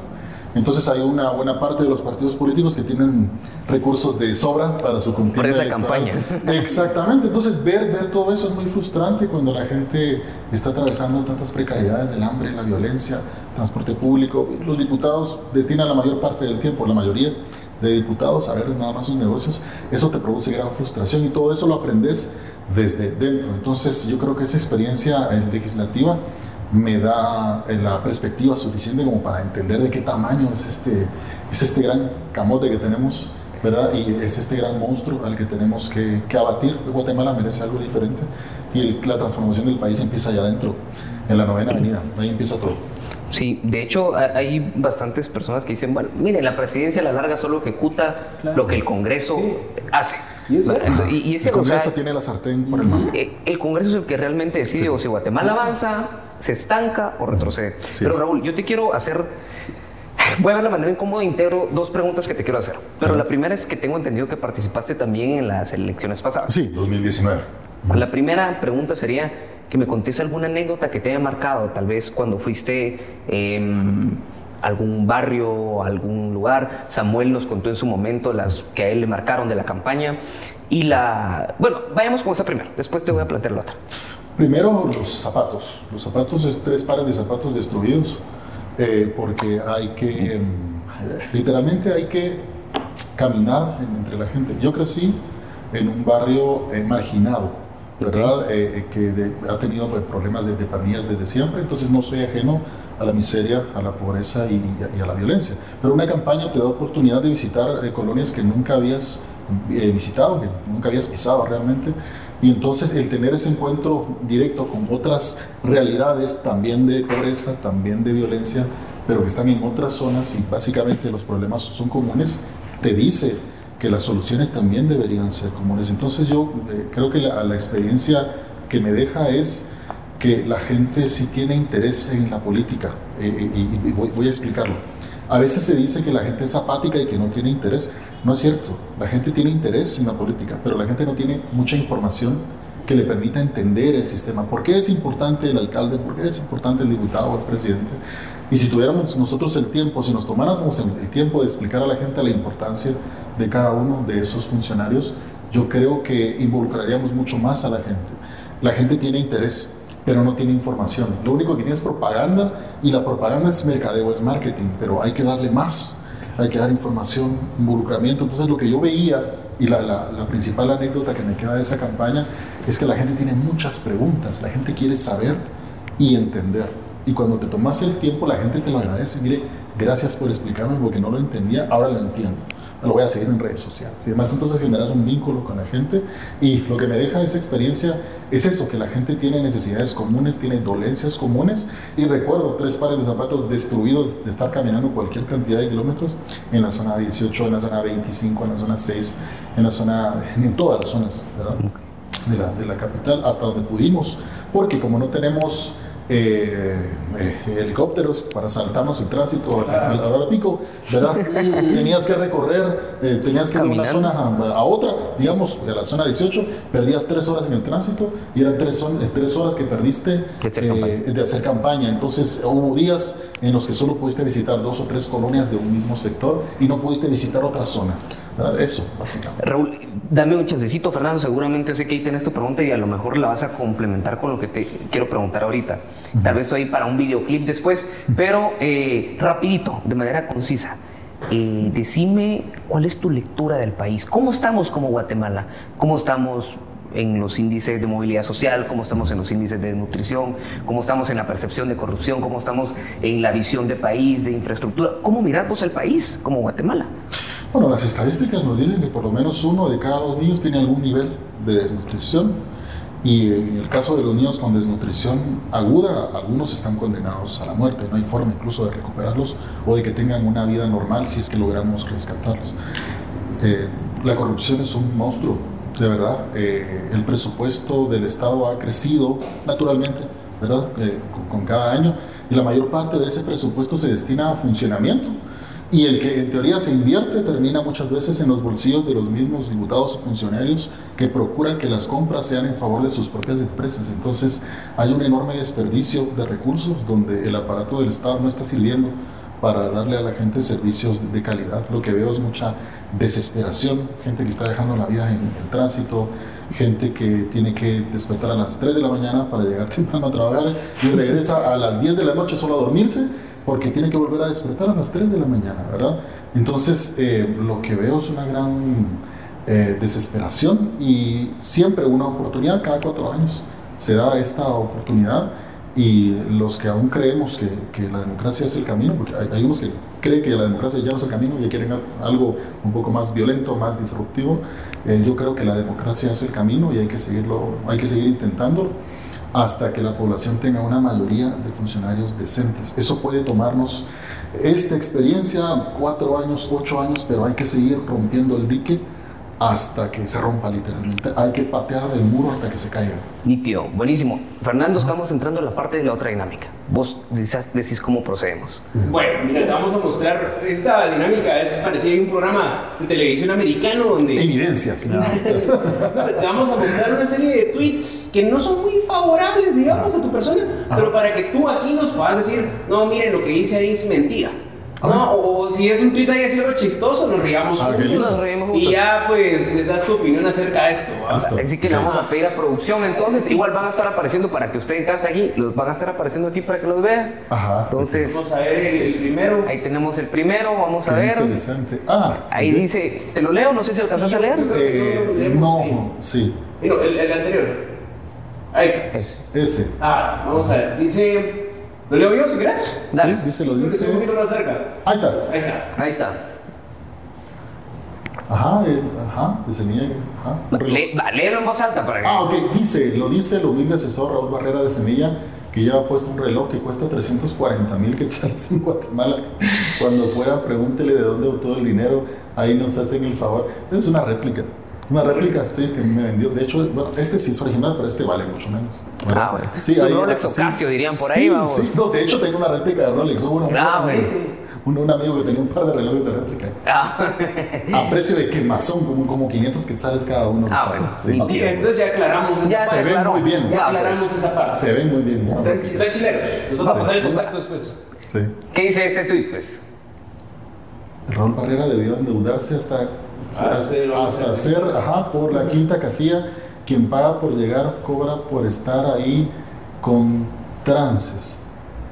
[SPEAKER 3] Entonces hay una buena parte de los partidos políticos que tienen recursos de sobra para su
[SPEAKER 1] contienda Por esa campaña.
[SPEAKER 3] Exactamente. Entonces ver, ver todo eso es muy frustrante cuando la gente está atravesando tantas precariedades, el hambre, la violencia, transporte público. Los diputados destinan la mayor parte del tiempo, la mayoría de diputados a ver nada más sus negocios. Eso te produce gran frustración y todo eso lo aprendes desde dentro. Entonces yo creo que esa experiencia legislativa me da eh, la perspectiva suficiente como para entender de qué tamaño es este, es este gran camote que tenemos, ¿verdad? Y es este gran monstruo al que tenemos que, que abatir. Guatemala merece algo diferente y la transformación del país empieza allá adentro, en la novena avenida, ahí empieza todo.
[SPEAKER 1] Sí, de hecho hay bastantes personas que dicen, bueno, mire, la presidencia a la larga solo ejecuta lo que el Congreso hace.
[SPEAKER 3] Y, ese, el Congreso tiene la sartén por el mano.
[SPEAKER 1] Eh, el Congreso es el que realmente decide o si Guatemala avanza, se estanca o retrocede. Pero Raúl, yo te quiero hacer Voy a ver la manera en cómo integro dos preguntas que te quiero hacer. Pero la primera es que tengo entendido que participaste también en las elecciones pasadas.
[SPEAKER 3] Sí, 2019.
[SPEAKER 1] La primera pregunta sería que me contes alguna anécdota que te haya marcado, tal vez cuando fuiste a algún barrio, algún lugar. Samuel nos contó en su momento las que a él le marcaron de la campaña. Y la... Bueno, vayamos con esa primera, después te voy a plantear la otra.
[SPEAKER 3] Primero, los zapatos. Los zapatos es tres pares de zapatos destruidos eh, porque hay que, em, literalmente hay que caminar entre la gente. Yo crecí en un barrio eh, marginado, ¿verdad? Eh, que ha tenido pues, problemas de, de, pandillas desde siempre, entonces no soy ajeno a la miseria, a la pobreza y, y a la violencia. Pero una campaña te da oportunidad de visitar colonias que nunca habías visitado, que nunca habías pisado realmente. Y entonces el tener ese encuentro directo con otras realidades, también de pobreza, también de violencia, pero que están en otras zonas y básicamente los problemas son comunes, te dice que las soluciones también deberían ser comunes. Entonces yo eh, creo que la, experiencia que me deja es que la gente sí tiene interés en la política eh, eh, y, voy a explicarlo. A veces se dice que la gente es apática y que no tiene interés. No es cierto. La gente tiene interés en la política, pero la gente no tiene mucha información que le permita entender el sistema. ¿Por qué es importante el alcalde? ¿Por qué es importante el diputado o el presidente? Y si tuviéramos nosotros el tiempo, si nos tomáramos el tiempo de explicar a la gente la importancia de cada uno de esos funcionarios, yo creo que involucraríamos mucho más a la gente. La gente tiene interés pero no tiene información. Lo único que tiene es propaganda y la propaganda es mercadeo, es marketing, pero hay que darle más, hay que dar información, involucramiento. Entonces lo que yo veía y la, la, principal anécdota que me queda de esa campaña es que la gente tiene muchas preguntas, la gente quiere saber y entender. Y cuando te tomas el tiempo, la gente te lo agradece. Mire, gracias por explicarme porque no lo entendía, ahora lo entiendo lo voy a seguir en redes sociales. Y además entonces generas un vínculo con la gente y lo que me deja esa experiencia es eso, que la gente tiene necesidades comunes, tiene dolencias comunes y recuerdo tres pares de zapatos destruidos de estar caminando cualquier cantidad de kilómetros en la zona 18, en la zona 25, en la zona 6, en la zona, en todas las zonas De, la, de la capital hasta donde pudimos, porque como no tenemos eh, eh, helicópteros para saltarnos el tránsito a, la hora pico, ¿verdad? tenías que recorrer, eh, tenías que ir de una zona a, otra, digamos, de la zona 18, perdías tres horas en el tránsito y eran tres, tres horas que perdiste de hacer campaña. Entonces hubo días en los que solo pudiste visitar dos o tres colonias de un mismo sector y no pudiste visitar otra zona. Eso, básicamente.
[SPEAKER 1] Raúl, dame un chancecito, Fernando. Seguramente sé que ahí tienes tu pregunta y a lo mejor la vas a complementar con lo que te quiero preguntar ahorita. Tal vez estoy para un videoclip después, pero eh, rapidito, de manera concisa. Eh, decime cuál es tu lectura del país. ¿Cómo estamos como Guatemala? ¿Cómo estamos en los índices de movilidad social, cómo estamos en los índices de nutrición, cómo estamos en la percepción de corrupción, cómo estamos en la visión de país, de infraestructura. ¿Cómo miramos el país como Guatemala?
[SPEAKER 3] Bueno, las estadísticas nos dicen que por lo menos uno de cada dos niños tiene algún nivel de desnutrición y en el caso de los niños con desnutrición aguda, algunos están condenados a la muerte, no hay forma incluso de recuperarlos o de que tengan una vida normal si es que logramos rescatarlos. Eh, la corrupción es un monstruo, de verdad. Eh, el presupuesto del Estado ha crecido naturalmente, ¿verdad? Eh, con, con cada año y la mayor parte de ese presupuesto se destina a funcionamiento y el que en teoría se invierte termina muchas veces en los bolsillos de los mismos diputados o funcionarios que procuran que las compras sean en favor de sus propias empresas. Entonces hay un enorme desperdicio de recursos donde el aparato del Estado no está sirviendo para darle a la gente servicios de calidad. Lo que veo es mucha desesperación, gente que está dejando la vida en el tránsito, gente que tiene que despertar a las 3 de la mañana para llegar temprano a trabajar y regresa a las 10 de la noche solo a dormirse porque tiene que volver a despertar a las 3 de la mañana, ¿verdad? Entonces, eh, lo que veo es una gran eh, desesperación y siempre una oportunidad, cada cuatro años se da esta oportunidad y los que aún creemos que, que la democracia es el camino, porque hay, unos que creen que la democracia ya no es el camino y quieren algo un poco más violento, más disruptivo, eh, yo creo que la democracia es el camino y hay que seguirlo, hay que seguir intentándolo hasta que la población tenga una mayoría de funcionarios decentes. Eso puede tomarnos esta experiencia, cuatro años, ocho años, pero hay que seguir rompiendo el dique hasta que se rompa literalmente. Hay que patear el muro hasta que se caiga.
[SPEAKER 1] Nítido, buenísimo. Fernando, estamos entrando en la parte de la otra dinámica. Vos decís, cómo procedemos.
[SPEAKER 2] Bueno, mira, te vamos a mostrar. Esta dinámica es parecida a un programa de televisión americano donde.
[SPEAKER 3] Evidencias,
[SPEAKER 2] Te vamos a mostrar una serie de tweets que no son muy favorables, digamos, a tu persona, pero para que tú aquí nos puedas decir, no, miren, lo que dice ahí es mentira. No, o si es un tweet ahí así algo chistoso, nos riamos ah, juntos. Y ya pues les das tu opinión acerca de esto.
[SPEAKER 1] Así que le vamos a pedir a producción entonces. Igual van a estar apareciendo para que usted en casa allí, los van a estar apareciendo aquí para que los vean.
[SPEAKER 3] Ajá.
[SPEAKER 1] Entonces.
[SPEAKER 2] Vamos a ver el, primero.
[SPEAKER 1] Ahí tenemos el primero, vamos a ver.
[SPEAKER 3] Interesante. Ah.
[SPEAKER 1] Ahí dice, ¿te lo leo? No sé si alcanzas a leer.
[SPEAKER 3] Eh, no, sí.
[SPEAKER 2] Mira, el, el, anterior. Ahí está.
[SPEAKER 3] Ese. Ese.
[SPEAKER 2] Ah, vamos a ver. Dice. ¿Lo leo yo si quieres?
[SPEAKER 3] Sí, dice, lo dice.
[SPEAKER 2] Un poquito más cerca.
[SPEAKER 3] Ahí está.
[SPEAKER 2] Ahí está.
[SPEAKER 1] Ahí está.
[SPEAKER 3] Ajá, eh, ajá, dice Semilla. Ajá.
[SPEAKER 1] Le, léelo en voz alta para que.
[SPEAKER 3] Ah, ok, dice, lo dice el humilde asesor Raúl Barrera de Semilla, que ya ha puesto un reloj que cuesta 340 mil quetzales en Guatemala. Cuando pueda, pregúntele de dónde obtuvo el dinero. Ahí nos hacen el favor. Es una réplica. Una réplica, sí, que me vendió. De hecho, bueno, este sí es original, pero este vale mucho menos.
[SPEAKER 1] Ah, bueno. Sí,
[SPEAKER 3] es
[SPEAKER 1] un Rolex o Casio, dirían por ahí, vamos.
[SPEAKER 3] Sí, no, de hecho tengo una réplica de Rolex. Uno,
[SPEAKER 1] ah, bueno.
[SPEAKER 3] Un, un, amigo que tenía un par de relojes de réplica. Ah. A precio de quemazón, como, como 500 quetzales cada uno.
[SPEAKER 1] Ah, bueno.
[SPEAKER 2] Sí. Ok, entonces ya aclaramos esa
[SPEAKER 3] parte. Se ven muy bien.
[SPEAKER 2] Ya aclaramos esa parte.
[SPEAKER 3] Se ven muy bien.
[SPEAKER 2] Están, chileros. Nos vamos a pasar el contacto después.
[SPEAKER 3] Sí.
[SPEAKER 1] ¿Qué dice este tweet, pues?
[SPEAKER 3] Raúl Barrera debió endeudarse hasta hasta, ser, ajá, por la quinta casilla, quien paga por llegar cobra por estar ahí con trances.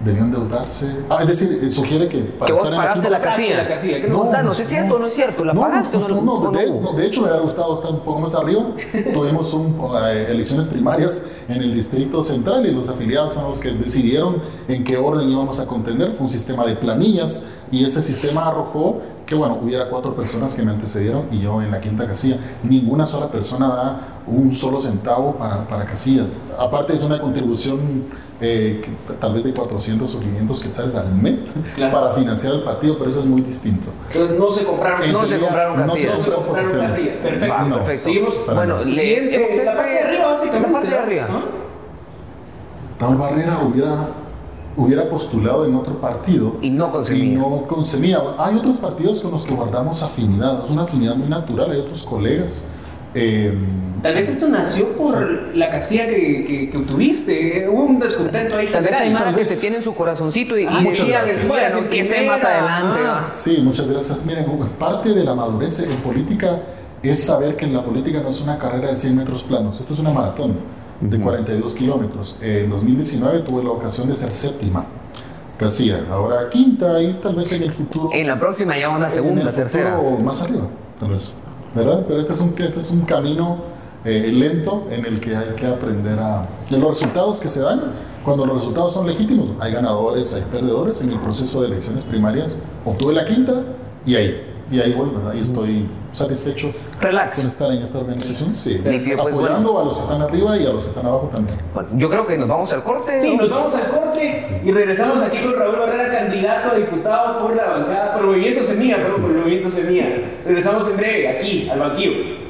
[SPEAKER 3] Debió endeudarse. Ah, es decir, eh, sugiere que
[SPEAKER 1] para que vos estar pagaste en la, casilla.
[SPEAKER 2] la casilla.
[SPEAKER 1] No, no, no, es cierto o no es cierto. ¿La pagaste
[SPEAKER 3] no,
[SPEAKER 1] o no?
[SPEAKER 3] No, de, de, hecho me hubiera gustado estar un poco más arriba. Tuvimos un, eh, elecciones primarias en el Distrito Central y los afiliados fueron los que decidieron en qué orden íbamos a contender. Fue un sistema de planillas y ese sistema arrojó que bueno, hubiera cuatro personas que me antecedieron y yo en la quinta casilla. Ninguna sola persona da un solo centavo para, para casillas. Aparte es una contribución eh, tal vez de 400 o 500 quetzales al mes para financiar el partido, pero eso es muy distinto.
[SPEAKER 2] Entonces no se compraron,
[SPEAKER 1] no se compraron casillas.
[SPEAKER 2] No se compraron, casillas. Perfecto.
[SPEAKER 1] no, perfecto.
[SPEAKER 2] Seguimos.
[SPEAKER 1] Bueno, le,
[SPEAKER 2] siguiente, la parte de arriba básicamente.
[SPEAKER 1] La parte de arriba.
[SPEAKER 2] ¿Ah?
[SPEAKER 3] Raúl Barrera hubiera hubiera postulado en otro partido
[SPEAKER 1] y no conseguía.
[SPEAKER 3] Y no. Hay otros partidos con los que guardamos afinidad, es una afinidad muy natural, hay otros colegas. Eh,
[SPEAKER 2] Tal vez esto nació por la casilla que, que, obtuviste, hubo un descontento ahí.
[SPEAKER 1] Tal vez hay más que te tienen su corazoncito y, ah, decían que esté más adelante. Ah.
[SPEAKER 3] Sí, muchas gracias. Miren, parte de la madurez en política es saber que la política no es una carrera de 100 metros planos, esto es una maratón de 42 kilómetros. En 2019 tuve la ocasión de ser séptima casilla, ahora quinta y tal vez en el futuro.
[SPEAKER 1] En la próxima ya una segunda, tercera.
[SPEAKER 3] O más arriba, tal vez. ¿Verdad? Pero este es un, este es un camino eh, lento en el que hay que aprender a. de los resultados que se dan. Cuando los resultados son legítimos, hay ganadores, hay perdedores. En el proceso de elecciones primarias obtuve la quinta y ahí y ahí voy, ¿verdad? Y estoy satisfecho
[SPEAKER 1] Relax.
[SPEAKER 3] con estar en esta organización, sí.
[SPEAKER 1] Pues,
[SPEAKER 3] Apoyando a los que están arriba y a los que están abajo también.
[SPEAKER 1] Bueno, yo creo que nos vamos al corte.
[SPEAKER 2] Sí,
[SPEAKER 1] ¿no?
[SPEAKER 2] nos vamos al corte y regresamos aquí con Raúl Barrera, candidato a diputado por la bancada, por el Movimiento Semilla, perdón, por el Movimiento Semilla. Regresamos en breve aquí, al banquillo.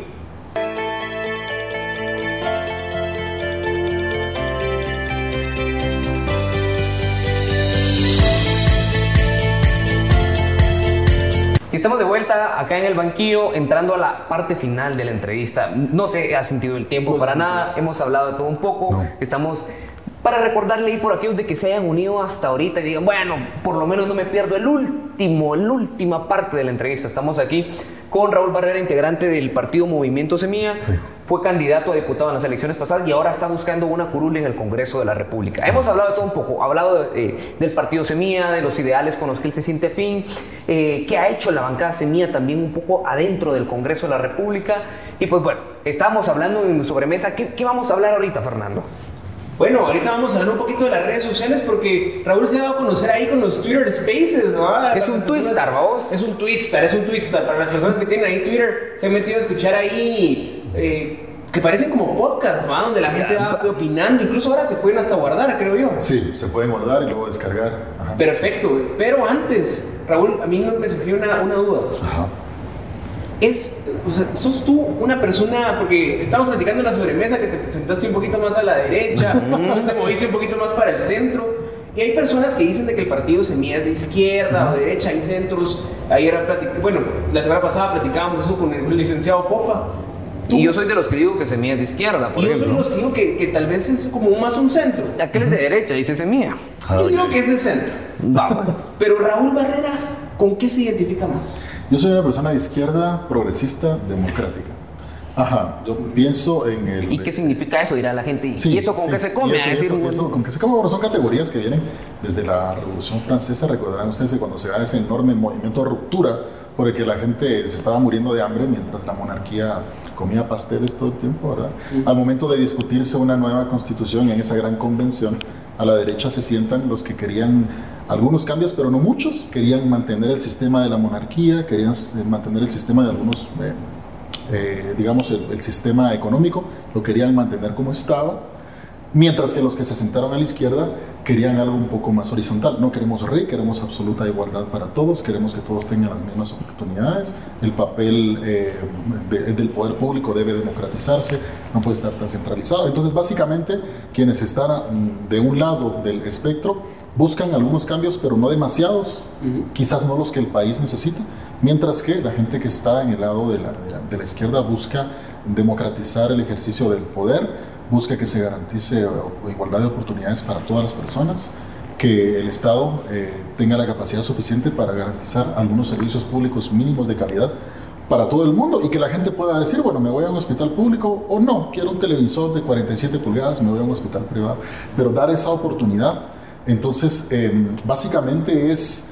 [SPEAKER 1] Acá en el banquillo, entrando a la parte final de la entrevista. No se ha sentido el tiempo
[SPEAKER 2] No
[SPEAKER 1] para nada, hemos hablado de todo un poco.
[SPEAKER 3] No.
[SPEAKER 1] Estamos para recordarle y por aquellos de que se hayan unido hasta ahorita y digan, bueno, por lo menos no me pierdo el último, la última parte de la entrevista. Estamos aquí con Raúl Barrera, integrante del partido Movimiento Semilla. Fue candidato a diputado en las elecciones pasadas y ahora está buscando una curul en el Congreso de la República. Hemos hablado de todo un poco, ha hablado de, eh, del partido Semilla, de los ideales con los que él se siente fin, eh, qué ha hecho la bancada Semilla también un poco adentro del Congreso de la República. Y pues bueno, estamos hablando en sobremesa. ¿Qué, qué vamos a hablar ahorita, Fernando?
[SPEAKER 2] Bueno, ahorita vamos a hablar un poquito de las redes sociales porque Raúl se ha dado a conocer ahí con los Twitter Spaces, ¿verdad?
[SPEAKER 1] Es un Twitter, vamos.
[SPEAKER 2] Es un Twitter, es un Twitter. Para las personas que tienen ahí Twitter, se han metido a escuchar ahí eh, que parecen como podcasts, ¿va? Donde la gente va opinando. Incluso ahora se pueden hasta guardar, creo yo.
[SPEAKER 3] Sí, se pueden guardar y luego descargar. Ajá.
[SPEAKER 2] Perfecto, pero antes, Raúl, a mí me surgió una, una duda.
[SPEAKER 3] Ajá.
[SPEAKER 2] Es, o sea, sos tú una persona, porque estamos platicando en la sobremesa que te presentaste un poquito más a la derecha, después te moviste un poquito más para el centro, y hay personas que dicen de que el partido Semilla es de izquierda o derecha, hay centros, ayer bueno, la semana pasada platicábamos eso con el licenciado Fopa. Tú-
[SPEAKER 1] Y yo soy de los que digo que Semilla es de izquierda, por
[SPEAKER 2] y yo soy de
[SPEAKER 1] ejemplo.
[SPEAKER 2] los que digo que, que tal vez es como más un centro.
[SPEAKER 1] Aquel es de derecha, dice Semilla.
[SPEAKER 3] Ah,
[SPEAKER 2] Yo digo
[SPEAKER 3] ok.
[SPEAKER 2] que es de centro.
[SPEAKER 1] Vamos.
[SPEAKER 2] Pero Raúl Barrera, ¿con qué se identifica más?
[SPEAKER 3] Yo soy una persona de izquierda, progresista, democrática. Ajá, yo pienso en el...
[SPEAKER 1] ¿Y qué significa eso? Dirá la gente. ¿Y-
[SPEAKER 3] Sí,
[SPEAKER 1] ¿Y eso con
[SPEAKER 3] sí,
[SPEAKER 1] qué se come?
[SPEAKER 3] eso-
[SPEAKER 1] A decir,
[SPEAKER 3] eso- eso con qué se come, bueno, son categorías que vienen desde la Revolución Francesa. Recordarán ustedes que cuando se da ese enorme movimiento de ruptura, porque la gente se estaba muriendo de hambre mientras la monarquía comía pasteles todo el tiempo, ¿verdad? Al momento de discutirse una nueva constitución en esa gran convención, a la derecha se sientan los que querían algunos cambios, pero no muchos. Querían mantener el sistema de la monarquía, querían eh, mantener el sistema de algunos... eh, eh, digamos, el, el sistema económico, lo querían mantener como estaba, mientras que los que se sentaron a la izquierda querían algo un poco más horizontal. No queremos rey, queremos absoluta igualdad para todos, queremos que todos tengan las mismas oportunidades, el papel eh, de- del poder público debe democratizarse, no puede estar tan centralizado. Entonces, básicamente, quienes están mm, de un lado del espectro buscan algunos cambios, pero no demasiados, quizás no los que el país necesita, mientras que la gente que está en el lado de la, de la- de la izquierda busca democratizar el ejercicio del poder, busca que se garantice eh, igualdad de oportunidades para todas las personas, que el Estado eh, tenga la capacidad suficiente para garantizar algunos servicios públicos mínimos de calidad para todo el mundo y que la gente pueda decir, bueno, me voy a un hospital público o no, quiero un televisor de 47 pulgadas, me voy a un hospital privado, pero dar esa oportunidad. Entonces, eh, básicamente es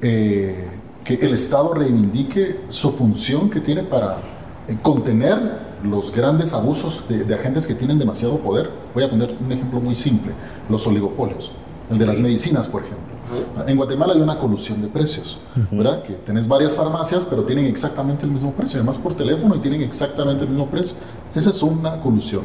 [SPEAKER 3] eh, que el Estado reivindique su función que tiene para contener los grandes abusos de, de agentes que tienen demasiado poder. Voy a poner un ejemplo muy simple, los oligopolios, el de las medicinas, por ejemplo. En Guatemala hay una colusión de precios, ¿verdad? Que tenés varias farmacias, pero tienen exactamente el mismo precio, además por teléfono y tienen exactamente el mismo precio. Esa es una colusión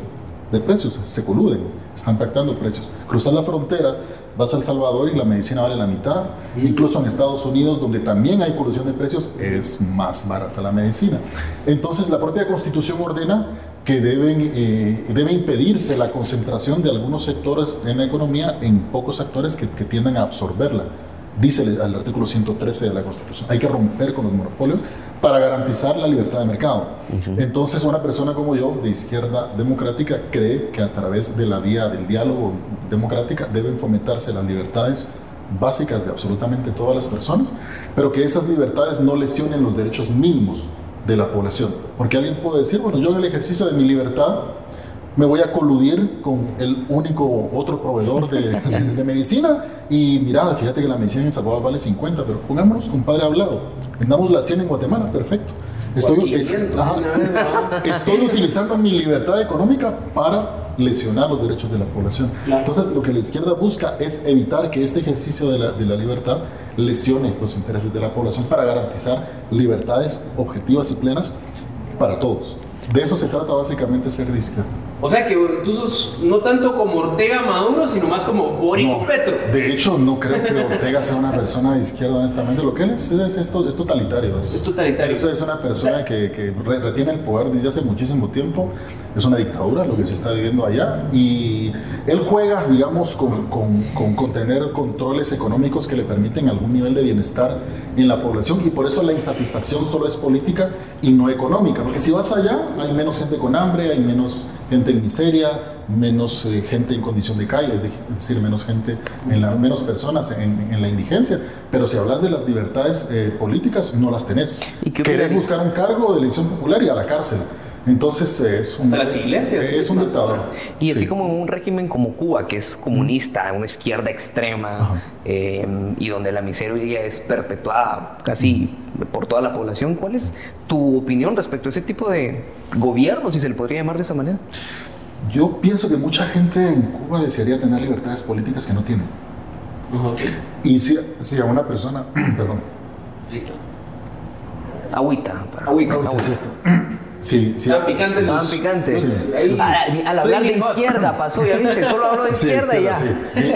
[SPEAKER 3] de precios, se coluden, están pactando precios. Cruzas la frontera, vas a El Salvador y la medicina vale la mitad. Incluso en Estados Unidos, donde también hay colusión de precios, es más barata la medicina. Entonces la propia constitución ordena que deben, eh, debe impedirse la concentración de algunos sectores en la economía en pocos actores que, que tiendan a absorberla. Dice el, artículo 113 de la Constitución. Hay que romper con los monopolios para garantizar la libertad de mercado. Entonces, una persona como yo, de izquierda democrática, cree que a través de la vía del diálogo democrática deben fomentarse las libertades básicas de absolutamente todas las personas, pero que esas libertades no lesionen los derechos mínimos de la población. Porque alguien puede decir, bueno, yo en el ejercicio de mi libertad me voy a coludir con el único otro proveedor de, de- de medicina y mira, fíjate que la medicina en El Salvador vale 50, pero pongámonos con padre hablado, vendamos la 100 en Guatemala, perfecto. Estoy, es-
[SPEAKER 2] 500,
[SPEAKER 3] ajá.
[SPEAKER 2] una vez, ¿no?
[SPEAKER 3] estoy utilizando mi libertad económica para lesionar los derechos de la población. Entonces, lo que la izquierda busca es evitar que este ejercicio de la, de la libertad lesione los intereses de la población para garantizar libertades objetivas y plenas para todos. De eso se trata básicamente ser de izquierda.
[SPEAKER 2] O sea que tú sos no tanto como Ortega Maduro, sino más como Boric Petro.
[SPEAKER 3] De hecho, no creo que Ortega sea una persona de izquierda, honestamente. Lo que él es, es, es, es totalitario.
[SPEAKER 2] Es, totalitario.
[SPEAKER 3] Es, una persona que, que, retiene el poder desde hace muchísimo tiempo. Es una dictadura lo que se está viviendo allá. Y él juega, digamos, con, con, con, con tener controles económicos que le permiten algún nivel de bienestar en la población. Y por eso la insatisfacción solo es política y no económica. Porque si vas allá, hay menos gente con hambre, hay menos gente en miseria, menos eh, gente en condición de calle, es decir, menos gente, en la, menos personas en, en, la indigencia. Pero si hablas de las libertades eh, políticas, no las tenés. ¿Y Querés buscar un cargo de elección popular y a la cárcel. Entonces es un,
[SPEAKER 2] las iglesias,
[SPEAKER 3] es un dictador.
[SPEAKER 1] Y así como un régimen como Cuba, que es comunista, una izquierda extrema, eh, y donde la miseria es perpetuada casi por toda la población, ¿cuál es tu opinión respecto a ese tipo de gobierno, si se le podría llamar de esa manera?
[SPEAKER 3] Yo pienso que mucha gente en Cuba desearía tener libertades políticas que no tiene. Y si, si, a una persona, perdón.
[SPEAKER 2] Listo.
[SPEAKER 1] Agüita.
[SPEAKER 2] Agüita.
[SPEAKER 3] Agüita. Sí, sí.
[SPEAKER 2] Estaban picantes.
[SPEAKER 1] Estaban picantes. Sí. Al, hablar de izquierda pasó, ya viste, solo hablo de izquierda, y ya.
[SPEAKER 3] Sí,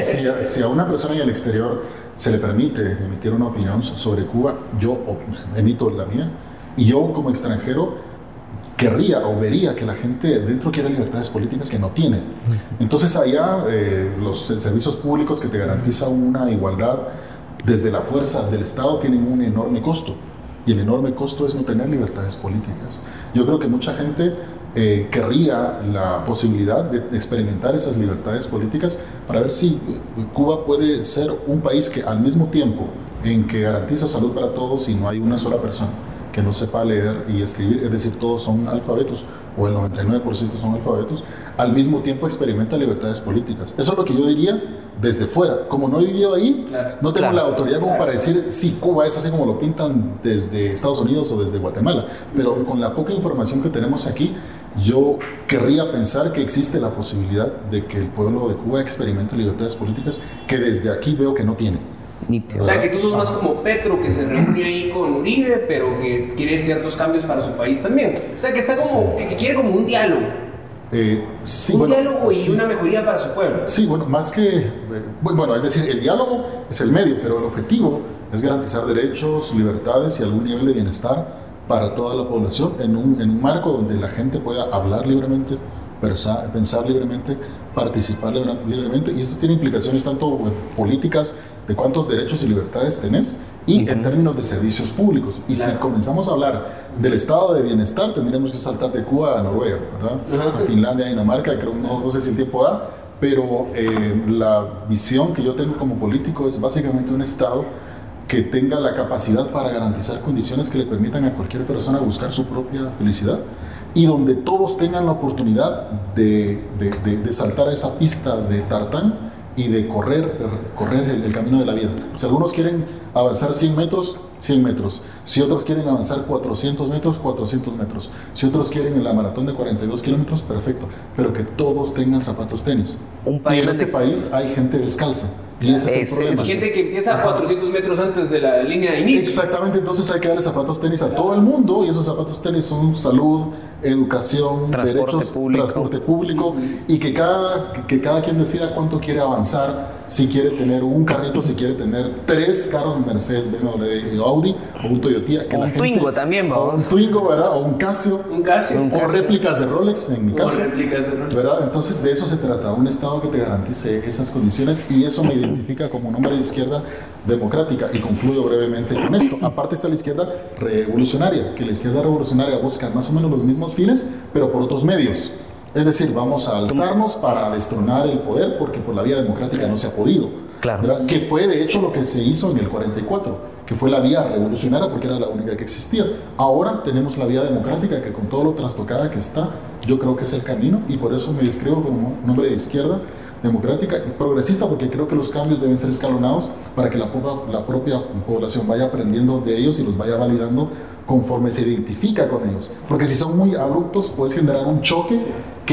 [SPEAKER 3] sí, si a una persona en el exterior se le permite emitir una opinión sobre Cuba, yo emito la mía, y yo como extranjero querría o vería que la gente dentro quiere libertades políticas que no tiene. Entonces allá eh, los servicios públicos que te garantizan una igualdad desde la fuerza del Estado tienen un enorme costo y el enorme costo es no tener libertades políticas. Yo creo que mucha gente eh, querría la posibilidad de experimentar esas libertades políticas para ver si Cuba puede ser un país que al mismo tiempo en que garantiza salud para todos y no hay una sola persona que no sepa leer y escribir, es decir, todos son alfabetos o el 99% son alfabetos, al mismo tiempo experimenta libertades políticas. Eso es lo que yo diría desde fuera. Como no he vivido ahí, no tengo la autoridad como para decir si Cuba es así como lo pintan desde Estados Unidos o desde Guatemala, pero con la poca información que tenemos aquí, yo querría pensar que existe la posibilidad de que el pueblo de Cuba experimente libertades políticas que desde aquí veo que no tiene.
[SPEAKER 2] O sea, que tú sos más como Petro, que se reúne ahí con Uribe, pero que quiere ciertos cambios para su país también. O sea, que está como, que, quiere como un diálogo.
[SPEAKER 3] Eh, sí,
[SPEAKER 2] un diálogo y una mejoría para su pueblo.
[SPEAKER 3] Sí, bueno, más que, eh, bueno, es decir, el diálogo es el medio, pero el objetivo es garantizar derechos, libertades y algún nivel de bienestar para toda la población en un, en un marco donde la gente pueda hablar libremente, pensar, pensar libremente, participar libremente. Y esto tiene implicaciones tanto políticas de cuántos derechos y libertades tenés y en términos de servicios públicos. Y si comenzamos a hablar del estado de bienestar, tendríamos que saltar de Cuba a Noruega, ¿verdad? A Finlandia, a Dinamarca, creo, no, no sé si el tiempo da, pero eh, la visión que yo tengo como político es básicamente un estado que tenga la capacidad para garantizar condiciones que le permitan a cualquier persona buscar su propia felicidad y donde todos tengan la oportunidad de, de, saltar a esa pista de tartán y de correr, correr el, camino de la vida. Si algunos quieren avanzar 100 metros, 100 metros. Si otros quieren avanzar 400 metros, 400 metros. Si otros quieren la maratón de 42 kilómetros, perfecto. Pero que todos tengan zapatos tenis. y en este país hay gente descalza. Y ese es, el problema.
[SPEAKER 2] gente que empieza a 400 metros antes de la línea de inicio.
[SPEAKER 3] Exactamente, entonces hay que darle zapatos tenis a todo el mundo y esos zapatos tenis son salud, educación,
[SPEAKER 1] transporte
[SPEAKER 3] derechos,
[SPEAKER 1] público.
[SPEAKER 3] transporte público y que cada, que cada quien decida cuánto quiere avanzar, si quiere tener un carrito, si quiere tener tres carros Mercedes, BMW y Audi o un Toyota. Que
[SPEAKER 1] un
[SPEAKER 3] la
[SPEAKER 1] Twingo también, vamos.
[SPEAKER 3] Un Twingo, ¿verdad? O un Casio.
[SPEAKER 2] Un Casio.
[SPEAKER 3] O réplicas de Rolex, en mi caso.
[SPEAKER 2] O réplicas de Rolex.
[SPEAKER 3] ¿Verdad? Entonces de eso se trata, un Estado que te garantice esas condiciones y eso me identifica como un hombre de izquierda democrática. Y concluyo brevemente con esto. Aparte está la izquierda revolucionaria, que la izquierda revolucionaria busca más o menos los mismos fines, pero por otros medios. Es decir, vamos a alzarnos para destronar el poder porque por la vía democrática no se ha podido.
[SPEAKER 1] Claro.
[SPEAKER 3] Que fue de hecho lo que se hizo en el 44, que fue la vía revolucionaria porque era la única que existía. Ahora tenemos la vía democrática que con todo lo trastocada que está, yo creo que es el camino y por eso me describo como un hombre de izquierda democrática y progresista porque creo que los cambios deben ser escalonados para que la, la propia población vaya aprendiendo de ellos y los vaya validando conforme se identifica con ellos. Porque si son muy abruptos, puedes generar un choque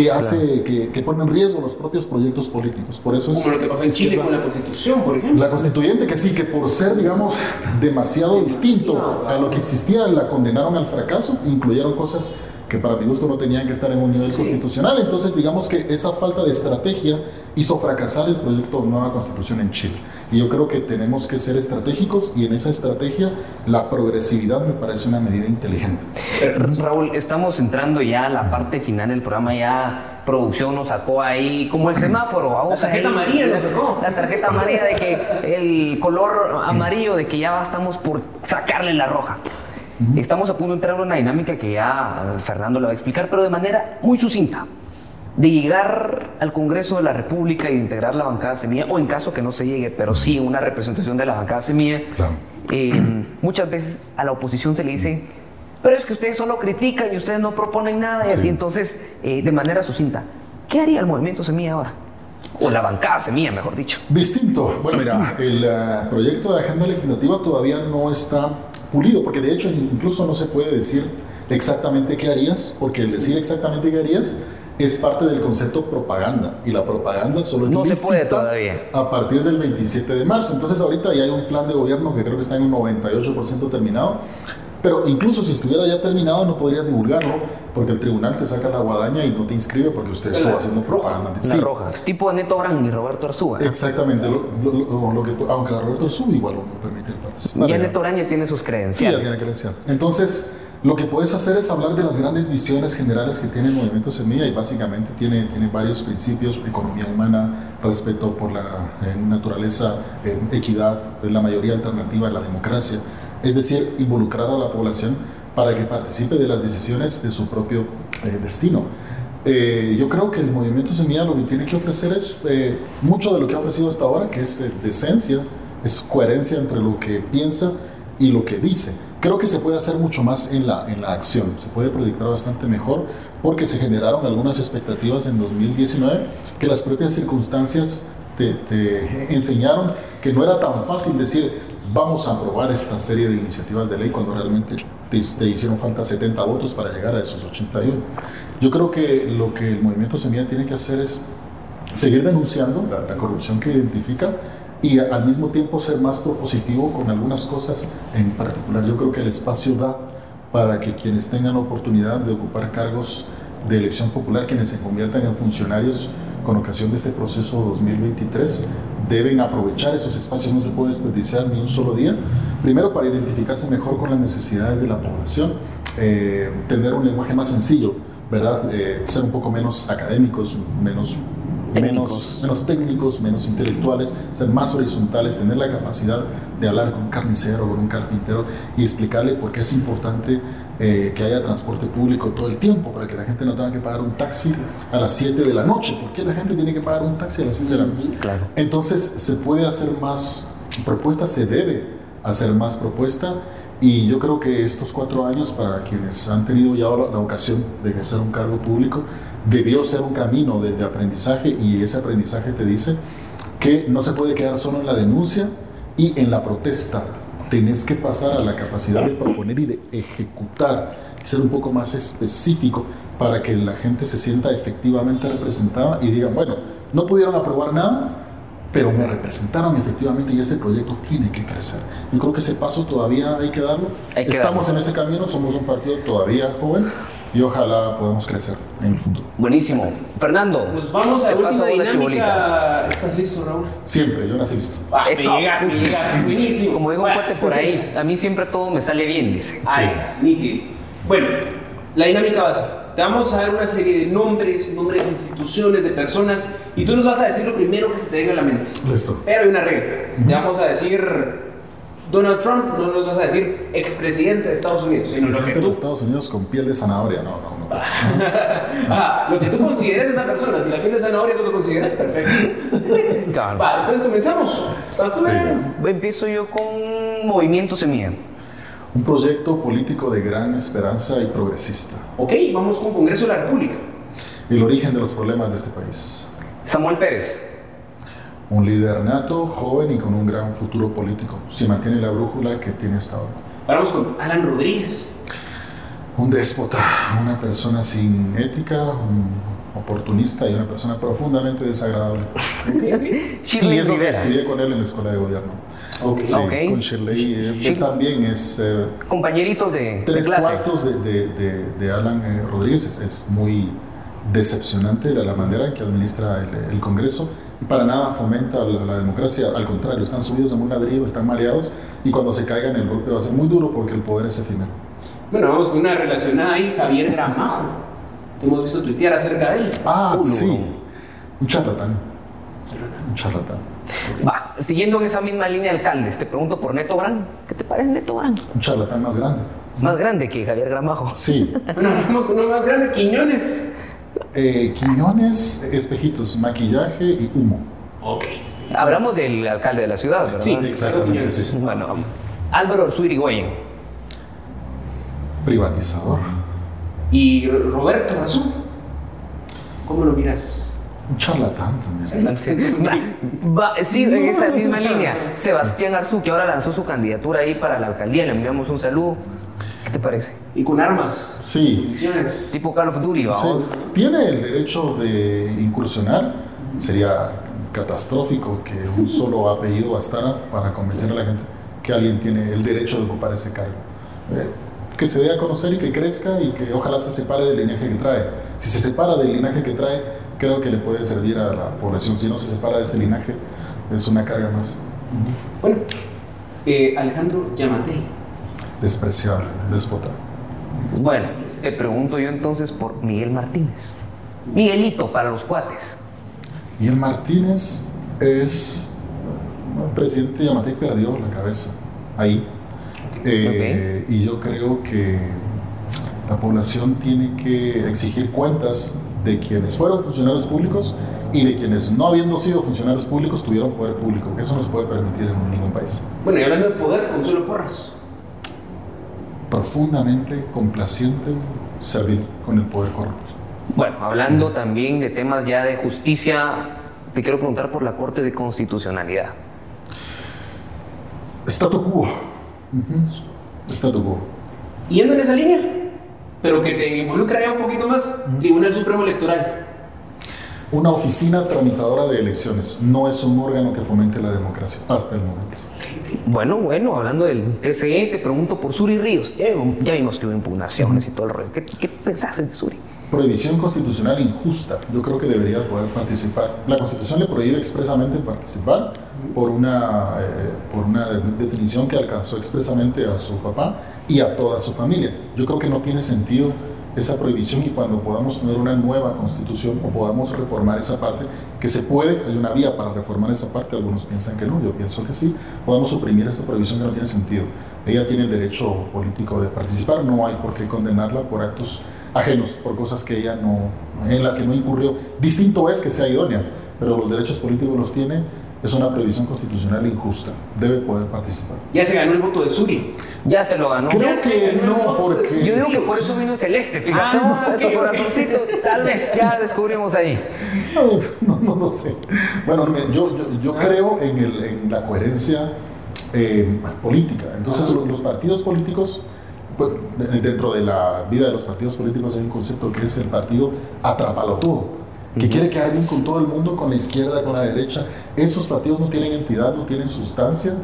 [SPEAKER 3] que hace, que, que, pone en riesgo los propios proyectos políticos. Por eso es...
[SPEAKER 2] Como lo que pasó en Chile con la Constitución, por ejemplo.
[SPEAKER 3] La Constituyente, que sí, que por ser, digamos, demasiado distinto a lo que existía, la condenaron al fracaso, incluyeron cosas que para mi gusto no tenían que estar en un nivel constitucional. Entonces, digamos que esa falta de estrategia hizo fracasar el proyecto de nueva constitución en Chile. Y yo creo que tenemos que ser estratégicos y en esa estrategia la progresividad me parece una medida inteligente.
[SPEAKER 1] Raúl, estamos entrando ya a la parte final del programa, ya producción nos sacó ahí como el semáforo.
[SPEAKER 2] Vamos la tarjeta amarilla nos sacó.
[SPEAKER 1] La tarjeta amarilla de que el color amarillo de que ya estamos por sacarle la roja. Estamos a punto de entrar en una dinámica que ya Fernando le va a explicar, pero de manera muy sucinta. De llegar al Congreso de la República y de integrar la bancada semilla, o en caso que no se llegue, pero sí una representación de la bancada semilla, eh, muchas veces a la oposición se le dice, pero es que ustedes solo critican y ustedes no proponen nada, y así entonces, eh, de manera sucinta, ¿qué haría el movimiento semilla ahora? O la bancada semilla, mejor dicho.
[SPEAKER 3] Distinto. Bueno, mira, el eh, proyecto de agenda legislativa todavía no está pulido, porque de hecho incluso no se puede decir exactamente qué harías, porque el decir exactamente qué harías es parte del concepto propaganda y la propaganda solo es
[SPEAKER 1] no se puede todavía
[SPEAKER 3] a partir del 27 de marzo. Entonces ahorita ya hay un plan de gobierno que creo que está en un 98% terminado, pero incluso si estuviera ya terminado no podrías divulgarlo porque el tribunal te saca la guadaña y no te inscribe porque usted estuvo haciendo propaganda.
[SPEAKER 1] La sí. roja. Tipo Neto Brand y Roberto Arzúa.
[SPEAKER 3] Exactamente. Lo, lo, que, aunque Roberto Arzúa igual no permite
[SPEAKER 1] el Ya Neto Brand ya tiene sus credenciales.
[SPEAKER 3] Sí, ya tiene credenciales. Entonces, lo que puedes hacer es hablar de las grandes visiones generales que tiene el movimiento Semilla y básicamente tiene, tiene varios principios, economía humana, respeto por la eh, naturaleza, eh, equidad, la mayoría alternativa, la democracia es decir, involucrar a la población para que participe de las decisiones de su propio eh, destino. Eh, yo creo que el movimiento Semilla lo que tiene que ofrecer es eh, mucho de lo que ha ofrecido hasta ahora, que es decencia, es coherencia entre lo que piensa y lo que dice. Creo que se puede hacer mucho más en la, en la acción, se puede proyectar bastante mejor porque se generaron algunas expectativas en 2019 que las propias circunstancias te, te enseñaron que no era tan fácil decir vamos a aprobar esta serie de iniciativas de ley cuando realmente te, hicieron falta 70 votos para llegar a esos 81. Yo creo que lo que el movimiento Semilla tiene que hacer es seguir denunciando la, corrupción que identifica y al mismo tiempo ser más propositivo con algunas cosas en particular. Yo creo que el espacio da para que quienes tengan la oportunidad de ocupar cargos de elección popular, quienes se conviertan en funcionarios con ocasión de este proceso 2023, deben aprovechar esos espacios, no se puede desperdiciar ni un solo día. Primero, para identificarse mejor con las necesidades de la población, eh, tener un lenguaje más sencillo, ¿verdad? Eh, ser un poco menos académicos, menos Menos, menos técnicos, menos intelectuales, ser más horizontales, tener la capacidad de hablar con un carnicero, con un carpintero y explicarle por qué es importante eh, que haya transporte público todo el tiempo, para que la gente no tenga que pagar un taxi a las 7 de la noche. ¿Por qué la gente tiene que pagar un taxi a las 7 de la noche?
[SPEAKER 1] Claro.
[SPEAKER 3] Entonces se puede hacer más propuestas, se debe hacer más propuesta y yo creo que estos cuatro años para quienes han tenido ya la, ocasión de ejercer un cargo público debió ser un camino de, aprendizaje y ese aprendizaje te dice que no se puede quedar solo en la denuncia y en la protesta. Tenés que pasar a la capacidad de proponer y de ejecutar, ser un poco más específico para que la gente se sienta efectivamente representada y diga, bueno, no pudieron aprobar nada, pero me representaron efectivamente y este proyecto tiene que crecer. Yo creo que ese paso todavía hay que darlo. Estamos en ese camino, somos un partido todavía joven y ojalá podamos crecer en el futuro.
[SPEAKER 1] Buenísimo. Fernando.
[SPEAKER 2] Nos vamos a la última dinámica. ¿Estás listo, Raúl?
[SPEAKER 3] Siempre, yo nací listo.
[SPEAKER 2] Ah, Eso. buenísimo.
[SPEAKER 1] Como digo un cuate por ahí, a mí siempre todo me sale bien, dice.
[SPEAKER 2] Ahí nítido. Bueno, la dinámica va a ser, te vamos a dar una serie de nombres, nombres de instituciones, de personas, y tú nos vas a decir lo primero que se te venga a la mente.
[SPEAKER 3] Listo.
[SPEAKER 2] Pero hay una regla. Si te vamos a decir Donald Trump, no nos vas a decir expresidente de Estados Unidos,
[SPEAKER 3] sino lo que tú... de Estados Unidos con piel de zanahoria, no, no, no.
[SPEAKER 2] ah, lo que tú consideres de esa persona, si la piel de zanahoria tú lo consideras, perfecto. claro. Vale, entonces comenzamos. Sí.
[SPEAKER 1] Empiezo yo con Movimiento Semilla.
[SPEAKER 3] Un proyecto político de gran esperanza y progresista.
[SPEAKER 2] Ok, vamos con Congreso de la República.
[SPEAKER 3] El origen de los problemas de este país.
[SPEAKER 1] Samuel Pérez
[SPEAKER 3] un líder nato, joven y con un gran futuro político, si mantiene la brújula que tiene hasta ahora.
[SPEAKER 2] Vamos con Alan Rodríguez.
[SPEAKER 3] Un déspota, una persona sin ética, un oportunista y una persona profundamente desagradable. y
[SPEAKER 1] Shirley
[SPEAKER 3] eso que estudié con él en la escuela de gobierno.
[SPEAKER 2] Ok.
[SPEAKER 3] Sí,
[SPEAKER 1] Ok.
[SPEAKER 3] con Shirley. eh, él
[SPEAKER 1] Shirley.
[SPEAKER 3] también es eh,
[SPEAKER 1] Compañeritos de, de
[SPEAKER 3] tres
[SPEAKER 1] clase.
[SPEAKER 3] cuartos de, de- de- de Alan eh, Rodríguez. Es, es muy decepcionante la, la manera en que administra el, el Congreso y para nada fomenta la, la democracia. Al contrario, están subidos en un ladrillo, están mareados y cuando se caigan el golpe va a ser muy duro porque el poder es efímero.
[SPEAKER 2] Bueno, vamos con una relacionada ahí, Javier Gramajo. Te hemos visto tuitear acerca de él.
[SPEAKER 3] Ah,
[SPEAKER 1] Uno.
[SPEAKER 3] sí. Un charlatán. Un charlatán.
[SPEAKER 1] Va, siguiendo en esa misma línea de alcaldes, te pregunto por Neto Brand. ¿Qué te parece Neto Brand?
[SPEAKER 3] Un charlatán más grande.
[SPEAKER 1] Más grande que Javier Gramajo.
[SPEAKER 3] Sí.
[SPEAKER 2] Bueno, vamos con uno más grande, Quiñones.
[SPEAKER 3] Eh, Quiñones, espejitos, maquillaje y humo.
[SPEAKER 2] Ok.
[SPEAKER 1] Hablamos del alcalde de la ciudad, ¿verdad?
[SPEAKER 2] Sí,
[SPEAKER 3] Exactamente, sí.
[SPEAKER 1] Bueno, Álvaro Zuirigoyen.
[SPEAKER 3] Privatizador.
[SPEAKER 2] Y Roberto Razú. ¿Cómo lo miras?
[SPEAKER 3] Un charlatán también.
[SPEAKER 1] Sí, en esa misma línea. Sebastián Arzú, que ahora lanzó su candidatura ahí para la alcaldía, le enviamos un saludo. ¿Qué te parece?
[SPEAKER 2] Y con armas.
[SPEAKER 3] Sí.
[SPEAKER 1] Tipo Call of Duty, vamos.
[SPEAKER 3] Sí, tiene el derecho de incursionar. Sería catastrófico que un solo apellido bastara para convencer a la gente que alguien tiene el derecho de ocupar ese cargo. Eh, que se dé a conocer y que crezca y que ojalá se separe del linaje que trae. Si se separa del linaje que trae, creo que le puede servir a la población. Si no se separa de ese linaje, es una carga más
[SPEAKER 2] Bueno, eh, Alejandro Yamate.
[SPEAKER 3] despreciable, déspota.
[SPEAKER 1] Bueno, te pregunto yo entonces por Miguel Martínez. Miguelito para los cuates.
[SPEAKER 3] Y el Martínez es eh, el presidente Yamatei perdió la cabeza ahí. Eh, Y yo creo que la población tiene que exigir cuentas de quienes fueron funcionarios públicos y de quienes no habiendo sido funcionarios públicos tuvieron poder público. que Eso no se puede permitir en ningún país.
[SPEAKER 2] Bueno, y hablando de poder, Consuelo Porras.
[SPEAKER 3] Profundamente complaciente, servil con el poder corrupto.
[SPEAKER 1] Bueno, hablando también de temas ya de justicia, te quiero preguntar por la Corte de Constitucionalidad.
[SPEAKER 3] Statu quo. Ujú. Statu quo.
[SPEAKER 2] Yendo en esa línea, pero que te involucra ya un poquito más, Tribunal Supremo Electoral.
[SPEAKER 3] Una oficina tramitadora de elecciones no es un órgano que fomente la democracia hasta el momento.
[SPEAKER 1] Bueno, bueno, hablando del TCE, te pregunto por Suri Ríos. Ya, ya vimos que hubo impugnaciones y todo el rollo. ¿Qué, qué pensás de Suri?
[SPEAKER 3] Prohibición constitucional injusta. Yo creo que debería poder participar. La Constitución le prohíbe expresamente participar por una, eh, por una de- definición que alcanzó expresamente a su papá y a toda su familia. Yo creo que no tiene sentido esa prohibición y cuando podamos tener una nueva constitución o podamos reformar esa parte, que se puede, hay una vía para reformar esa parte, algunos piensan que no, yo pienso que sí, podamos suprimir esta prohibición que no tiene sentido. Ella tiene el derecho político de participar, no hay por qué condenarla por actos ajenos, por cosas que ella no, en las que no incurrió. Distinto es que sea idónea, pero los derechos políticos los tiene, es una prohibición constitucional injusta, debe poder participar.
[SPEAKER 2] Ya se ganó el voto de Suri.
[SPEAKER 1] Ya se lo ganó.
[SPEAKER 3] Creo que no, porque...
[SPEAKER 1] Yo digo que por eso vino Celeste, fíjate.
[SPEAKER 2] Ah,
[SPEAKER 1] Eso,
[SPEAKER 2] ok, ok.
[SPEAKER 1] corazoncito, tal vez ya descubrimos ahí.
[SPEAKER 3] No, no, no sé. Bueno, yo, yo, yo creo en, el- en la coherencia eh, política. Entonces, lo- los partidos políticos, pues, de- dentro de la vida de los partidos políticos hay un concepto que es el partido atrapalo todo, que quiere quedar bien con todo el mundo, con la izquierda, con la derecha. Esos partidos no tienen entidad, no tienen sustancia.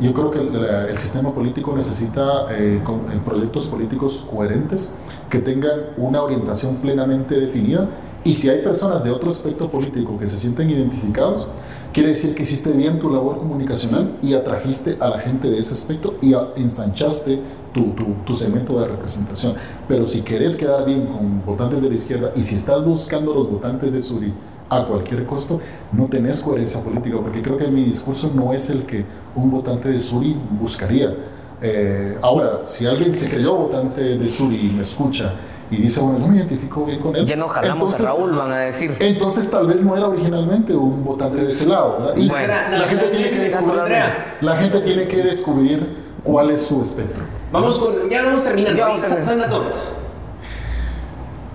[SPEAKER 3] Yo creo que el, el sistema político necesita eh, con- eh, proyectos políticos coherentes que tengan una orientación plenamente definida y si hay personas de otro aspecto político que se sienten identificados, quiere decir que hiciste bien tu labor comunicacional y atrajiste a la gente de ese aspecto y ensanchaste tu, tu, tu segmento de representación. Pero si querés quedar bien con votantes de la izquierda y si estás buscando los votantes de Suri a cualquier costo, no tenés coherencia política, porque creo que mi discurso no es el que un votante de Suri buscaría. Eh, ahora, si alguien se creyó votante de Suri y me escucha y dice, bueno, no me identifico bien con él.
[SPEAKER 1] Ya no jalamos
[SPEAKER 3] entonces-
[SPEAKER 1] a Raúl, van a decir.
[SPEAKER 3] entonces tal vez no era originalmente un votante de ese lado, ¿verdad? Y
[SPEAKER 1] Bueno.
[SPEAKER 3] la, gente tiene que descubrir, la gente tiene que descubrir cuál es su espectro.
[SPEAKER 2] Vamos con. Ya vamos terminando.
[SPEAKER 1] Ya vamos terminando.
[SPEAKER 2] Sandra Torres.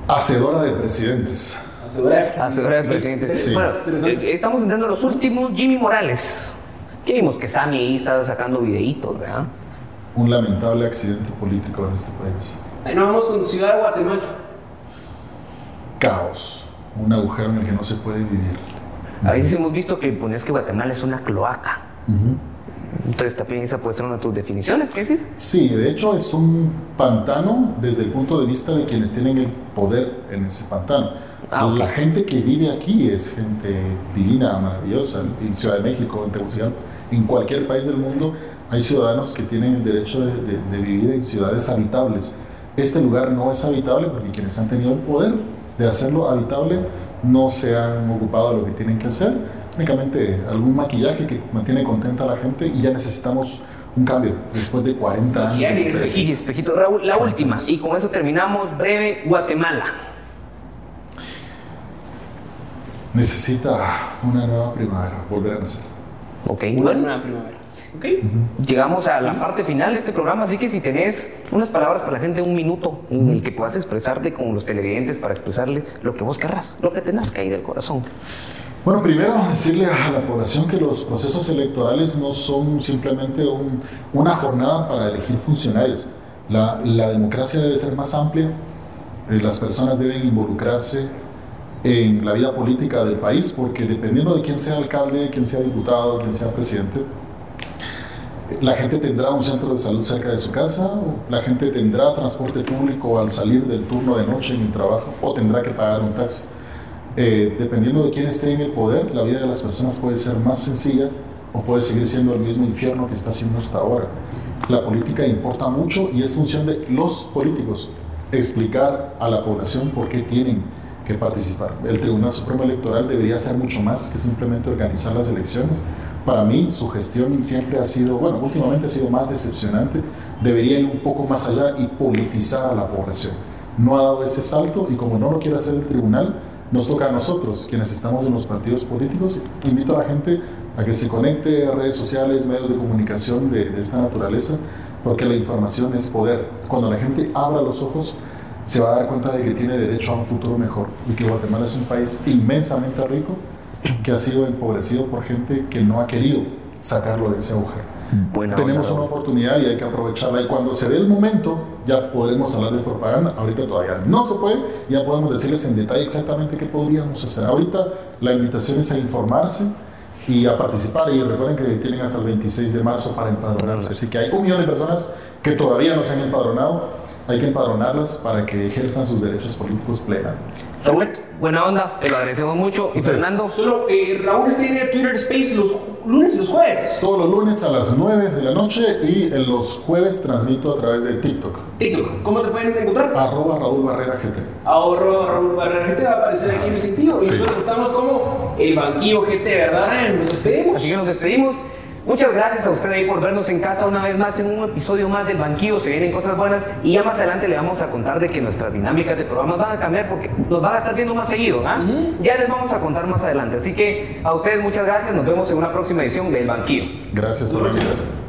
[SPEAKER 3] Hacedora de presidentes.
[SPEAKER 2] Asegurar.
[SPEAKER 1] Asegurar al presidente.
[SPEAKER 3] Sí.
[SPEAKER 1] Bueno, eh, estamos entrando a los últimos. Jimmy Morales. Ya vimos que Sammy ahí está sacando videitos, ¿verdad?
[SPEAKER 3] un lamentable accidente político en este país.
[SPEAKER 2] Nos vamos con Ciudad de Guatemala.
[SPEAKER 3] Caos, un agujero en el que no se puede vivir.
[SPEAKER 1] A veces hemos visto que pones que Guatemala es una cloaca. Entonces también esa puede ser una de tus definiciones, ¿qué dices?
[SPEAKER 3] Sí, de hecho es un pantano desde el punto de vista de quienes tienen el poder en ese pantano.
[SPEAKER 1] Ah, ok.
[SPEAKER 3] La gente que vive aquí es gente divina, maravillosa, en Ciudad de México, en Tegucigalpa, en cualquier país del mundo hay ciudadanos que tienen el derecho de, de- de vivir en ciudades habitables. Este lugar no es habitable porque quienes han tenido el poder de hacerlo habitable no se han ocupado de lo que tienen que hacer, únicamente algún maquillaje que mantiene contenta a la gente y ya necesitamos un cambio después de 40 años. Poder.
[SPEAKER 2] espejito.
[SPEAKER 1] Y espejito, Raúl, la última. Y con eso terminamos breve Guatemala.
[SPEAKER 3] Necesita una nueva primavera, volver a nacer.
[SPEAKER 1] Ok,
[SPEAKER 2] Una
[SPEAKER 1] bueno.
[SPEAKER 2] nueva primavera. ¿Ok?
[SPEAKER 1] Llegamos a la parte final de este programa, así que si tenés unas palabras para la gente, un minuto en el que puedas expresarte con los televidentes para expresarles lo que vos querrás, lo que te nazca ahí del corazón.
[SPEAKER 3] Bueno, primero decirle a la población que los procesos electorales no son simplemente un- una jornada para elegir funcionarios. La, la democracia debe ser más amplia, eh, las personas deben involucrarse en la vida política del país, porque dependiendo de quién sea alcalde, quién sea diputado, quién sea presidente, la gente tendrá un centro de salud cerca de su casa, la gente tendrá transporte público al salir del turno de noche en el trabajo, o tendrá que pagar un taxi. Eh, dependiendo de quién esté en el poder, la vida de las personas puede ser más sencilla o puede seguir siendo el mismo infierno que está siendo hasta ahora. La política importa mucho y es función de los políticos explicar a la población por qué tienen que participar. El Tribunal Supremo Electoral debería hacer mucho más que simplemente organizar las elecciones. Para mí, su gestión siempre ha sido, bueno, últimamente ha sido más decepcionante. Debería ir un poco más allá y politizar a la población. No ha dado ese salto y como no lo quiere hacer el tribunal, nos toca a nosotros, quienes estamos en los partidos políticos. Invito a la gente a que se conecte a redes sociales, medios de comunicación de, esta naturaleza, porque la información es poder. Cuando la gente abra los ojos, se va a dar cuenta de que tiene derecho a un futuro mejor y que Guatemala es un país inmensamente rico que ha sido empobrecido por gente que no ha querido sacarlo de ese agujero.
[SPEAKER 1] Buena
[SPEAKER 3] Tenemos
[SPEAKER 1] onda,
[SPEAKER 3] una oportunidad y hay que aprovecharla. Y cuando se dé el momento, ya podremos hablar de propaganda. Ahorita todavía no se puede. Ya podemos decirles en detalle exactamente qué podríamos hacer. Ahorita la invitación es a informarse y a participar. Y recuerden que tienen hasta el 26 de marzo para empadronarse. Así que hay un millón de personas que todavía no se han empadronado. Hay que empadronarlas para que ejerzan sus derechos políticos plenamente.
[SPEAKER 1] Raúl, buena onda, te lo agradecemos mucho. Y
[SPEAKER 3] Ustedes.
[SPEAKER 1] Fernando,
[SPEAKER 2] Solo eh, Raúl tiene Twitter Space los lunes y los jueves.
[SPEAKER 3] Todos los lunes a las 9 de la noche y en los jueves transmito a través de TikTok.
[SPEAKER 2] TikTok, ¿cómo te pueden encontrar?
[SPEAKER 3] Arroba Raúl Barrera GT.
[SPEAKER 2] Ahorro Raúl Barrera GT va a aparecer aquí en el sentido. Y
[SPEAKER 3] Sí.
[SPEAKER 2] nosotros estamos como el banquillo GT, ¿verdad? Nos despedimos.
[SPEAKER 1] así que nos despedimos. Muchas gracias a usted ahí por vernos en casa una vez más en un episodio más del Banquillo. Se vienen cosas buenas y ya más adelante le vamos a contar de que nuestras dinámicas de programas van a cambiar porque nos van a estar viendo más seguido. ¿ah? Ya les vamos a contar más adelante. Así que a ustedes muchas gracias. Nos vemos en una próxima edición del Banquillo.
[SPEAKER 3] Gracias por la invitación.